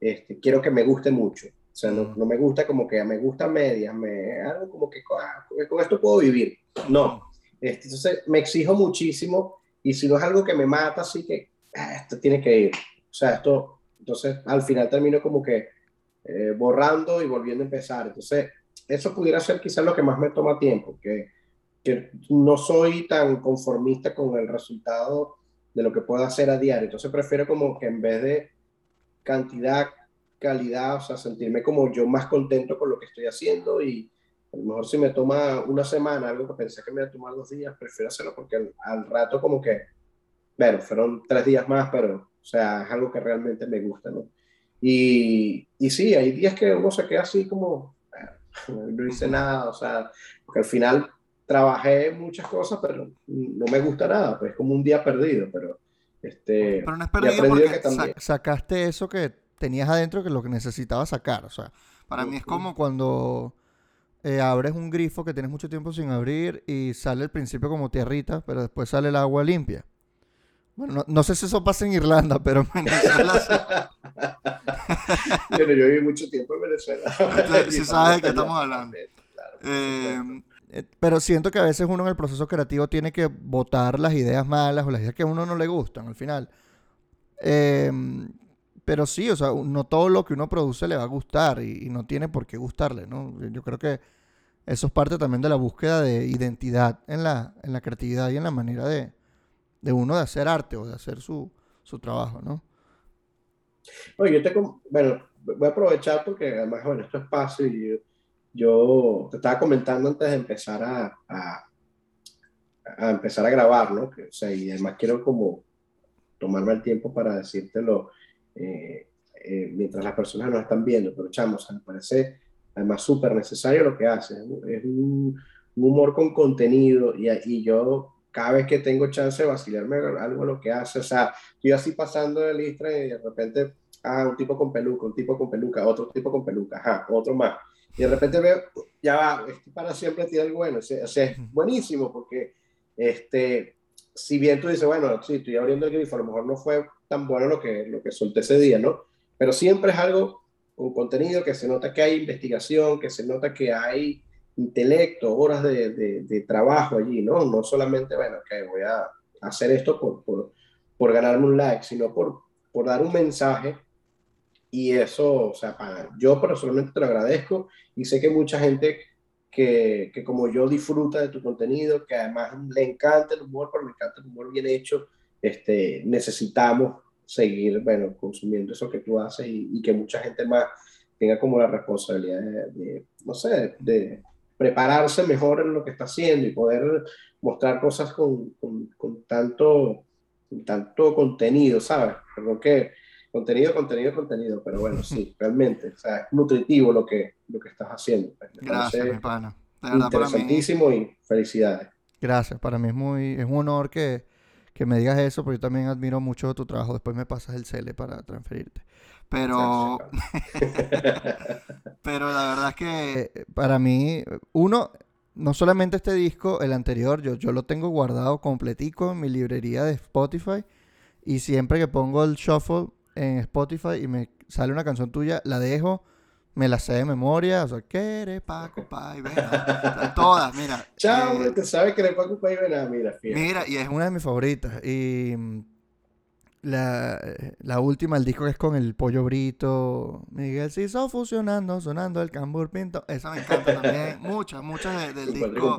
este, quiero que me guste mucho. O sea, no, me gusta como que me gusta media, me algo como que ah, con esto puedo vivir. No. Este, entonces me exijo muchísimo y si no es algo que me mata, así que ah, esto tiene que ir. O sea, esto, entonces al final termino como que eh, borrando y volviendo a empezar. Entonces, eso pudiera ser quizás lo que más me toma tiempo, que, que no soy tan conformista con el resultado de lo que puedo hacer a diario. Entonces prefiero como que en vez de cantidad, calidad, o sea, sentirme como yo más contento con lo que estoy haciendo y a lo mejor si me toma una semana, algo que pensé que me iba a tomar dos días, prefiero hacerlo porque al, al rato como que, bueno, fueron tres días más, pero, o sea, es algo que realmente me gusta, ¿no? Y, y sí, hay días que uno se queda así como, no hice nada, o sea, porque al final trabajé muchas cosas, pero no me gusta nada, pues es como un día perdido, pero este... Pero no es perdido porque sacaste eso que tenías adentro que lo que necesitabas sacar, o sea, para mí es como cuando eh, abres un grifo que tienes mucho tiempo sin abrir y sale al principio como tierrita, pero después sale el agua limpia. Bueno, no, sé si eso pasa en Irlanda, pero en Venezuela bueno, yo viví mucho tiempo en Venezuela. Si sabes de qué estamos hablando. Eh, eh, pero siento que a veces uno en el proceso creativo tiene que votar las ideas malas o las ideas que a uno no le gustan al final. Em, pero sí, o sea, no todo lo que uno produce le va a gustar y, no tiene por qué gustarle, ¿no? Yo creo que eso es parte también de la búsqueda de identidad en la, en la creatividad y en la manera de, de uno de hacer arte o de hacer su, su trabajo, ¿no? Oye, yo te, bueno, voy a aprovechar porque además, bueno, esto es fácil y yo te estaba comentando antes de empezar a, a, empezar a grabar, ¿no? O sea, y además quiero como tomarme el tiempo para decírtelo eh, eh, mientras las personas nos están viendo, pero chamos, me parece además súper necesario lo que haces, es un, humor con contenido y, y, yo cada vez que tengo chance de vacilarme algo lo que hace, o sea, estoy así pasando de lista y de repente, ah, un tipo con peluca, un tipo con peluca, otro tipo con peluca, ajá, otro más. Y de repente veo, ya va, este para siempre tiene algo bueno, o sea, es buenísimo porque, este, si bien tú dices, bueno, sí, estoy abriendo el grifo, a lo mejor no fue tan bueno lo que, lo que solté ese día, ¿no? Pero siempre es algo con contenido que se nota que hay investigación, que se nota que hay intelecto, horas de, de trabajo allí, ¿no? No solamente, bueno, que voy a hacer esto por, por, por ganarme un like, sino por, por dar un mensaje y eso, o sea, para, yo personalmente te lo agradezco y sé que mucha gente que, que, como yo disfruta de tu contenido, que además le encanta el humor, pero le encanta el humor bien hecho, este, necesitamos seguir, bueno, consumiendo eso que tú haces y, que mucha gente más tenga como la responsabilidad de, no sé, de prepararse mejor en lo que está haciendo y poder mostrar cosas con, con, con tanto, tanto contenido, ¿sabes? Porque contenido, contenido, contenido, pero bueno, sí, realmente, o sea, es nutritivo lo que, lo que estás haciendo. Pues, Gracias, mi pana. interesantísimo y felicidades. Gracias, para mí es muy, es un honor que, que me digas eso, porque yo también admiro mucho tu trabajo. Después me pasas el CL para transferirte. Pero, pero la verdad es que eh, para mí, uno, no solamente este disco, el anterior, yo, yo lo tengo guardado completico en mi librería de Spotify. Y siempre que pongo el shuffle, en Spotify y me sale una canción tuya, la dejo, me la sé de memoria, o sea, que Paco, Pai, todas, mira. Chao, eh, te sabes que Paco, Pai, mira, fíjate. Mira, y es una de mis favoritas. Y mm, la, la, última, el disco que es con el pollo brito, Miguel se hizo fusionando, sonando el cambur pinto, esa me encanta también, muchas, muchas del disco.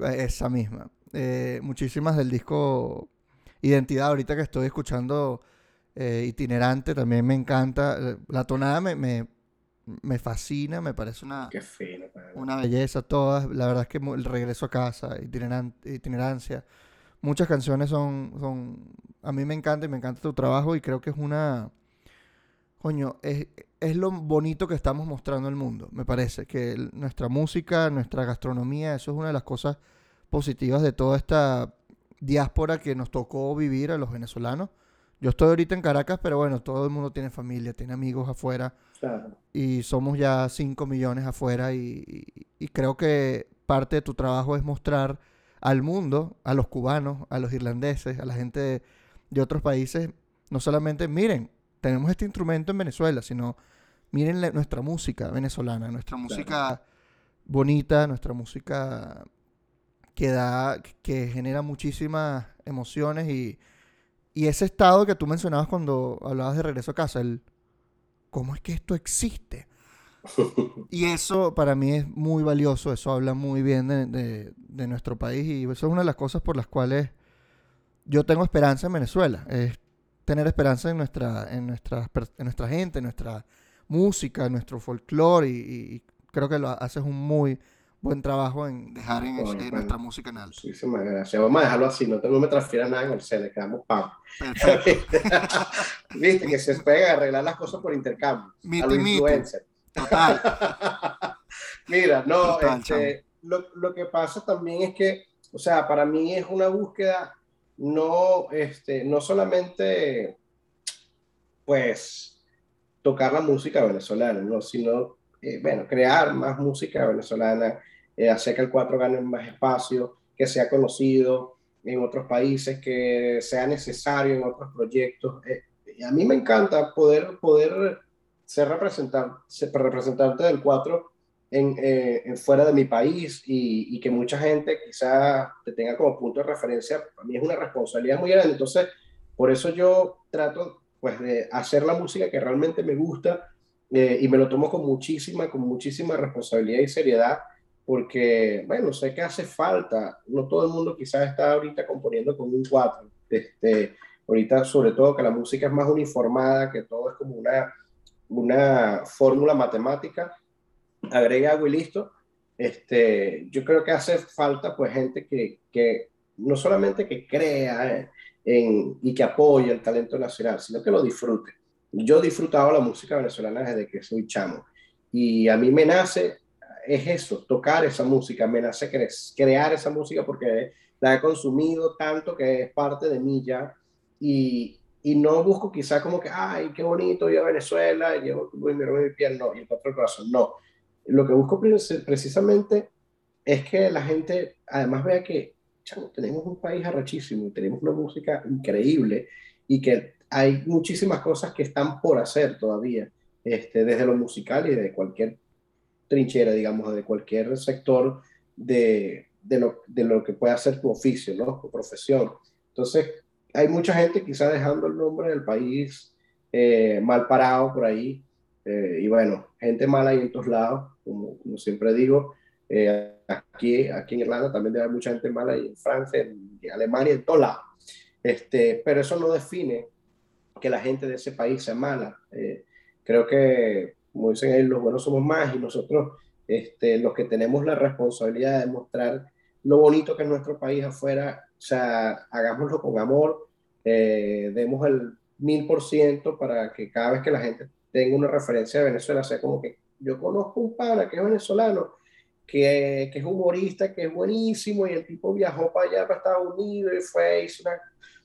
Esa misma. Eh, muchísimas del disco Identidad, ahorita que estoy escuchando eh, itinerante también me encanta. Eh, la tonada me, me, me fascina, me parece una, una belleza todas. La verdad es que el regreso a casa, itinerancia. Muchas canciones son, son... A mí me encanta y me encanta tu trabajo y creo que es una... Coño, es, es lo bonito que estamos mostrando al mundo, me parece. Que nuestra música, nuestra gastronomía, eso es una de las cosas positivas de toda esta diáspora que nos tocó vivir a los venezolanos yo estoy ahorita en Caracas, pero bueno, todo el mundo tiene familia, tiene amigos afuera. Y somos ya 5 millones afuera y, creo que parte de tu trabajo es mostrar al mundo, a los cubanos, a los irlandeses, a la gente de, otros países, no solamente, miren, tenemos este instrumento en Venezuela, sino miren nuestra música venezolana, nuestra música bonita, nuestra música que da, que genera muchísimas emociones y y ese estado que tú mencionabas cuando hablabas de regreso a casa, el cómo es que esto existe. Y eso para mí es muy valioso, eso habla muy bien de, de, nuestro país y eso es una de las cosas por las cuales yo tengo esperanza en Venezuela, es tener esperanza en nuestra, en nuestra, en nuestra gente, en nuestra música, en nuestro folclore y, creo que lo haces un muy buen trabajo en dejar en, nuestra música en alto. Muchísimas gracias. Vamos a dejarlo así, no, no me transfiera nada en el C, le quedamos pagos. Viste que se pega a arreglar las cosas por intercambio. a los influencers. Total. Mira, no, este, lo, lo, que pasa también es que, o sea, para mí es una búsqueda no, este, no solamente, pues, tocar la música venezolana, ¿no? sino, eh, bueno, crear más música venezolana, eh, hacer que el 4 gane más espacio, que sea conocido en otros países, que sea necesario en otros proyectos. Eh, a mí me encanta poder, poder ser representante, ser representante del 4 en, en, fuera de mi país y, y, que mucha gente quizá te tenga como punto de referencia, para mí es una responsabilidad muy grande. Entonces, por eso yo trato pues de hacer la música que realmente me gusta eh, y me lo tomo con muchísima, con muchísima responsabilidad y seriedad porque, bueno, sé que hace falta, no todo el mundo quizás está ahorita componiendo con un 4, este, ahorita sobre todo que la música es más uniformada, que todo es como una, una fórmula matemática, agrega algo y listo, este, yo creo que hace falta pues gente que, que no solamente que crea, eh, y que apoye el talento nacional, sino que lo disfrute. Yo he disfrutado la música venezolana desde que soy chamo y a mí me nace, es eso, tocar esa música, me nace crear esa música porque la he consumido tanto que es parte de mí ya y, y no busco quizá como que, ay, qué bonito, yo a Venezuela, llevo mi, mi piel, no, y el otro corazón, no. Lo que busco precisamente es que la gente además vea que tenemos un país arrachísimo, tenemos una música increíble y que hay muchísimas cosas que están por hacer todavía, este, desde lo musical y de cualquier trinchera, digamos, de cualquier sector de, de, lo, de lo que pueda ser tu oficio, ¿no? Tu profesión. Entonces, hay mucha gente quizá dejando el nombre del país eh, mal parado por ahí, eh, y bueno, gente mala ahí en todos lados, como, como siempre digo, eh, aquí, aquí en Irlanda también debe haber mucha gente mala, y en Francia, en, Alemania, en todos lados. Este, pero eso no define que la gente de ese país sea mala. Eh, creo que, como dicen ahí, los buenos somos más y nosotros, este, los que tenemos la responsabilidad de mostrar lo bonito que es nuestro país afuera, o sea, hagámoslo con amor, eh, demos el mil por ciento para que cada vez que la gente tenga una referencia de Venezuela sea como que yo conozco un pana que es venezolano que, que, es humorista, que es buenísimo, y el tipo viajó para allá, para Estados Unidos, y fue, hizo una,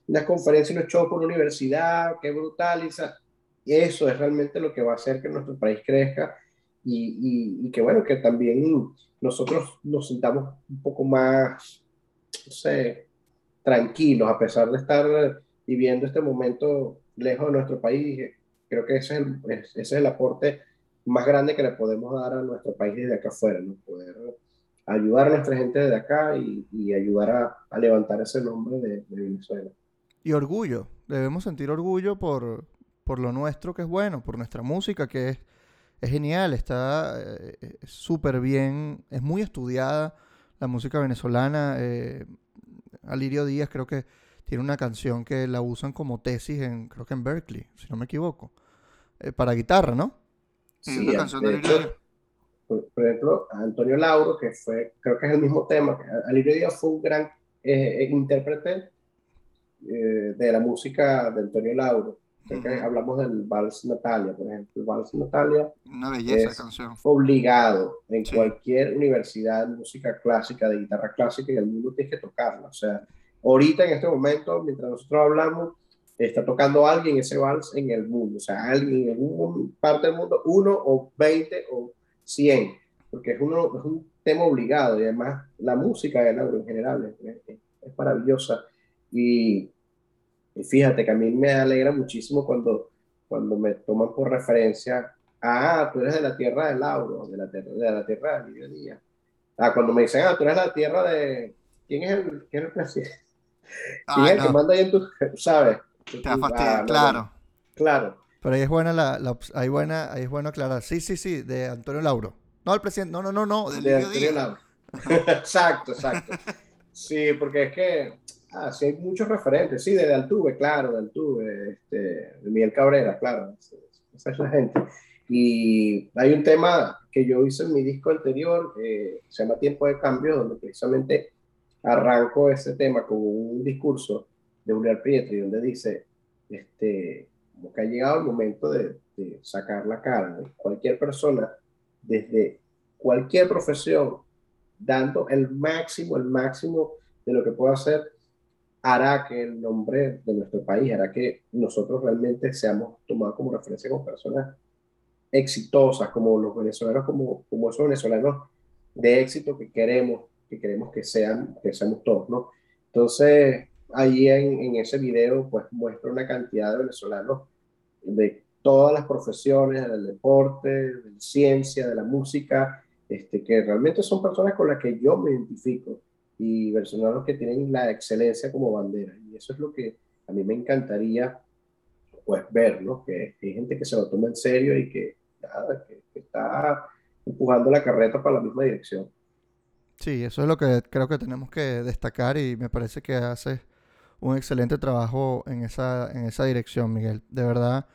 una conferencia y unos shows por la universidad, que brutal, y, eso es realmente lo que va a hacer que nuestro país crezca, y, y, que bueno, que también nosotros nos sintamos un poco más, no sé, tranquilos, a pesar de estar viviendo este momento lejos de nuestro país, creo que ese es el, ese es el aporte más grande que le podemos dar a nuestro país desde acá afuera, ¿no? Poder ayudar a nuestra gente desde acá y, y ayudar a, a, levantar ese nombre de, de, Venezuela. Y orgullo, debemos sentir orgullo por, por lo nuestro que es bueno, por nuestra música que es, es genial, está eh, súper bien, es muy estudiada la música venezolana. Eh, Alirio Díaz creo que tiene una canción que la usan como tesis en, creo que en Berkeley, si no me equivoco, eh, para guitarra, ¿no? Sí, por, ejemplo, Antonio Lauro, que fue, creo que es el mismo tema, Alirio Díaz fue un gran intérprete eh, de la música de Antonio Lauro. hablamos del Vals Natalia, por ejemplo. El Vals Natalia Una belleza es canción. obligado en cualquier universidad de música clásica, de guitarra clásica, y el mundo tiene que tocarla. O sea, ahorita en este momento, mientras nosotros hablamos, está tocando alguien ese vals en el mundo, o sea, alguien en una parte del mundo, uno o veinte o cien, porque es, uno, es un tema obligado y además la música de Lauro en general es, maravillosa y, fíjate que a mí me alegra muchísimo cuando, cuando me toman por referencia, ah, tú eres de la tierra de Lauro, de la, tierra, de la tierra de. Ah, cuando me dicen, ah, tú eres de la tierra de... ¿Quién es el, quién es el presidente? ¿Quién es el que manda ahí en tu... ¿Sabes? Te va a fastidiar, claro. Claro. Pero ahí es buena la, la ahí buena, ahí es bueno aclarar. Sí, sí, sí, de Antonio Lauro. No, el presidente, no, no, no, no, de Antonio Lauro. exacto, exacto. Sí, porque es que ah, sí hay muchos referentes, sí, de Altuve, claro, de Altuve, este, de Miguel Cabrera, claro, esa es la gente. Y hay un tema que yo hice en mi disco anterior, eh, se llama Tiempo de Cambio, donde precisamente arranco ese tema con un discurso de Uriel Pietri, donde dice, este, como que ha llegado el momento de, sacar la cara. Cualquier persona, desde cualquier profesión, dando el máximo, el máximo de lo que pueda hacer, hará que el nombre de nuestro país, hará que nosotros realmente seamos tomados como referencia como personas exitosas, como los venezolanos, como, como esos venezolanos de éxito que queremos, que queremos que sean, que seamos todos, ¿no? Entonces, ahí en, en ese video, pues muestra una cantidad de venezolanos de todas las profesiones, del deporte, de la ciencia, de la música, este, que realmente son personas con las que yo me identifico y venezolanos que tienen la excelencia como bandera. Y eso es lo que a mí me encantaría pues ver, ¿no? Que hay gente que se lo toma en serio y que que, está empujando la carreta para la misma dirección. Sí, eso es lo que creo que tenemos que destacar y me parece que hace un excelente trabajo en esa, en esa dirección, Miguel. De verdad,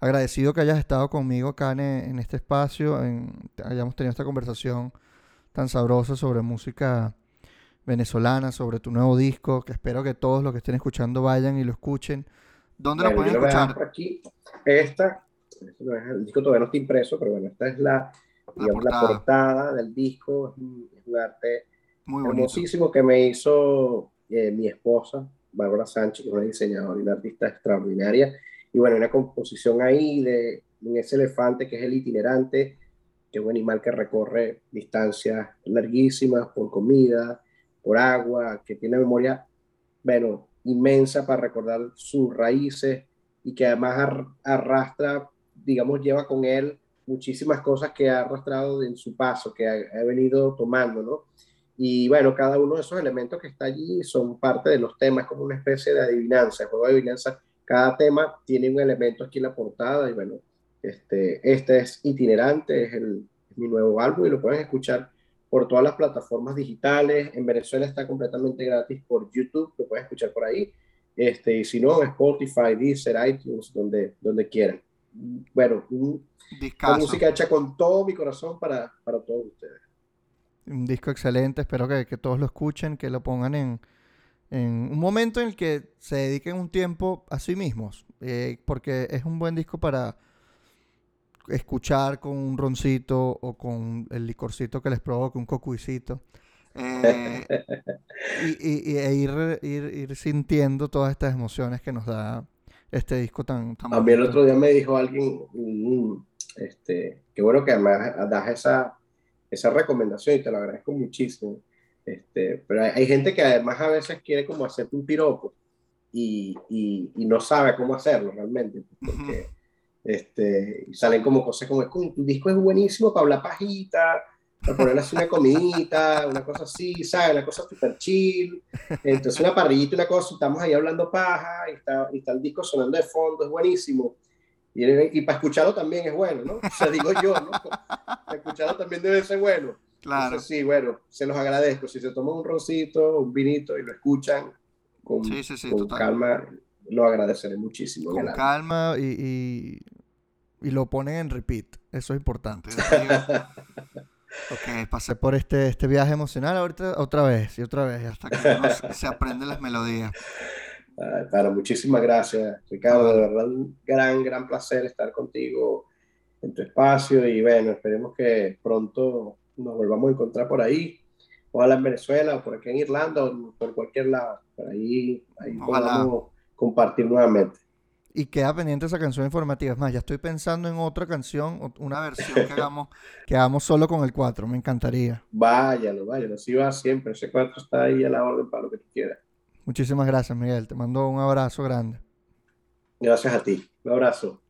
agradecido que hayas estado conmigo acá en, este espacio, en, hayamos tenido esta conversación tan sabrosa sobre música venezolana, sobre tu nuevo disco, que espero que todos los que estén escuchando vayan y lo escuchen. ¿Dónde lo pueden escuchar? aquí. Esta el disco todavía no está impreso, pero bueno, esta es la, portada. del disco. Es un, arte Muy hermosísimo que me hizo eh, mi esposa, Bárbara Sánchez, que es una diseñadora y una artista extraordinaria. Y bueno, una composición ahí de ese elefante que es el itinerante, que es un animal que recorre distancias larguísimas por comida, por agua, que tiene memoria, bueno, inmensa para recordar sus raíces y que además arrastra digamos, lleva con él muchísimas cosas que ha arrastrado en su paso, que ha, venido tomando, ¿no? Y bueno, cada uno de esos elementos que está allí son parte de los temas, como una especie de adivinanza, juego de adivinanza. Cada tema tiene un elemento aquí en la portada y bueno, este, este es itinerante, es, el, mi nuevo álbum y lo pueden escuchar por todas las plataformas digitales. En Venezuela está completamente gratis por YouTube, lo pueden escuchar por ahí. Este, y si no, Spotify, Deezer, iTunes, donde, donde quieran bueno, una música hecha con todo mi corazón para, para todos ustedes. Un disco excelente, espero que, que todos lo escuchen, que lo pongan en, en, un momento en el que se dediquen un tiempo a sí mismos, eh, porque es un buen disco para escuchar con un roncito o con el licorcito que les provoque, un cocuicito. Eh, y, y, e ir, ir, ir, sintiendo todas estas emociones que nos da este disco tan... tan a mí el otro día me dijo alguien, este, que bueno que además das esa, esa recomendación y te lo agradezco muchísimo. Este, pero hay, gente que además a veces quiere como hacerte un piropo y, y, y no sabe cómo hacerlo realmente, porque este, salen como cosas como, tu disco es buenísimo para hablar pajita, para ponerle así una comidita, una cosa así, ¿sabes? Una cosa super chill. Entonces una parrillita, una cosa, estamos ahí hablando paja, y está, y está el disco sonando de fondo, es buenísimo. Y, y, para escucharlo también es bueno, ¿no? O sea, digo yo, ¿no? Para escucharlo también debe ser bueno. Claro. sí, bueno, se los agradezco. Si se toman un roncito, un vinito y lo escuchan con, con calma, lo agradeceré muchísimo. Con calma y, y, y, lo ponen en repeat. Eso es importante. Ok, pasé por este, este viaje emocional ahorita otra vez y otra vez, hasta que se aprenden las melodías. Claro, muchísimas gracias, Ricardo. De verdad, un gran, gran placer estar contigo en tu espacio y bueno, esperemos que pronto nos volvamos a encontrar por ahí. Ojalá en Venezuela o por aquí en Irlanda o por cualquier lado. Por ahí, ahí podamos compartir nuevamente y queda pendiente esa canción informativa. Es más, ya estoy pensando en otra canción, una versión que hagamos, que hagamos solo con el 4. Me encantaría. Váyalo, váyalo. Así va siempre. Ese 4 está ahí a la orden para lo que tú quieras. Muchísimas gracias, Miguel. Te mando un abrazo grande. Gracias a ti. Un abrazo.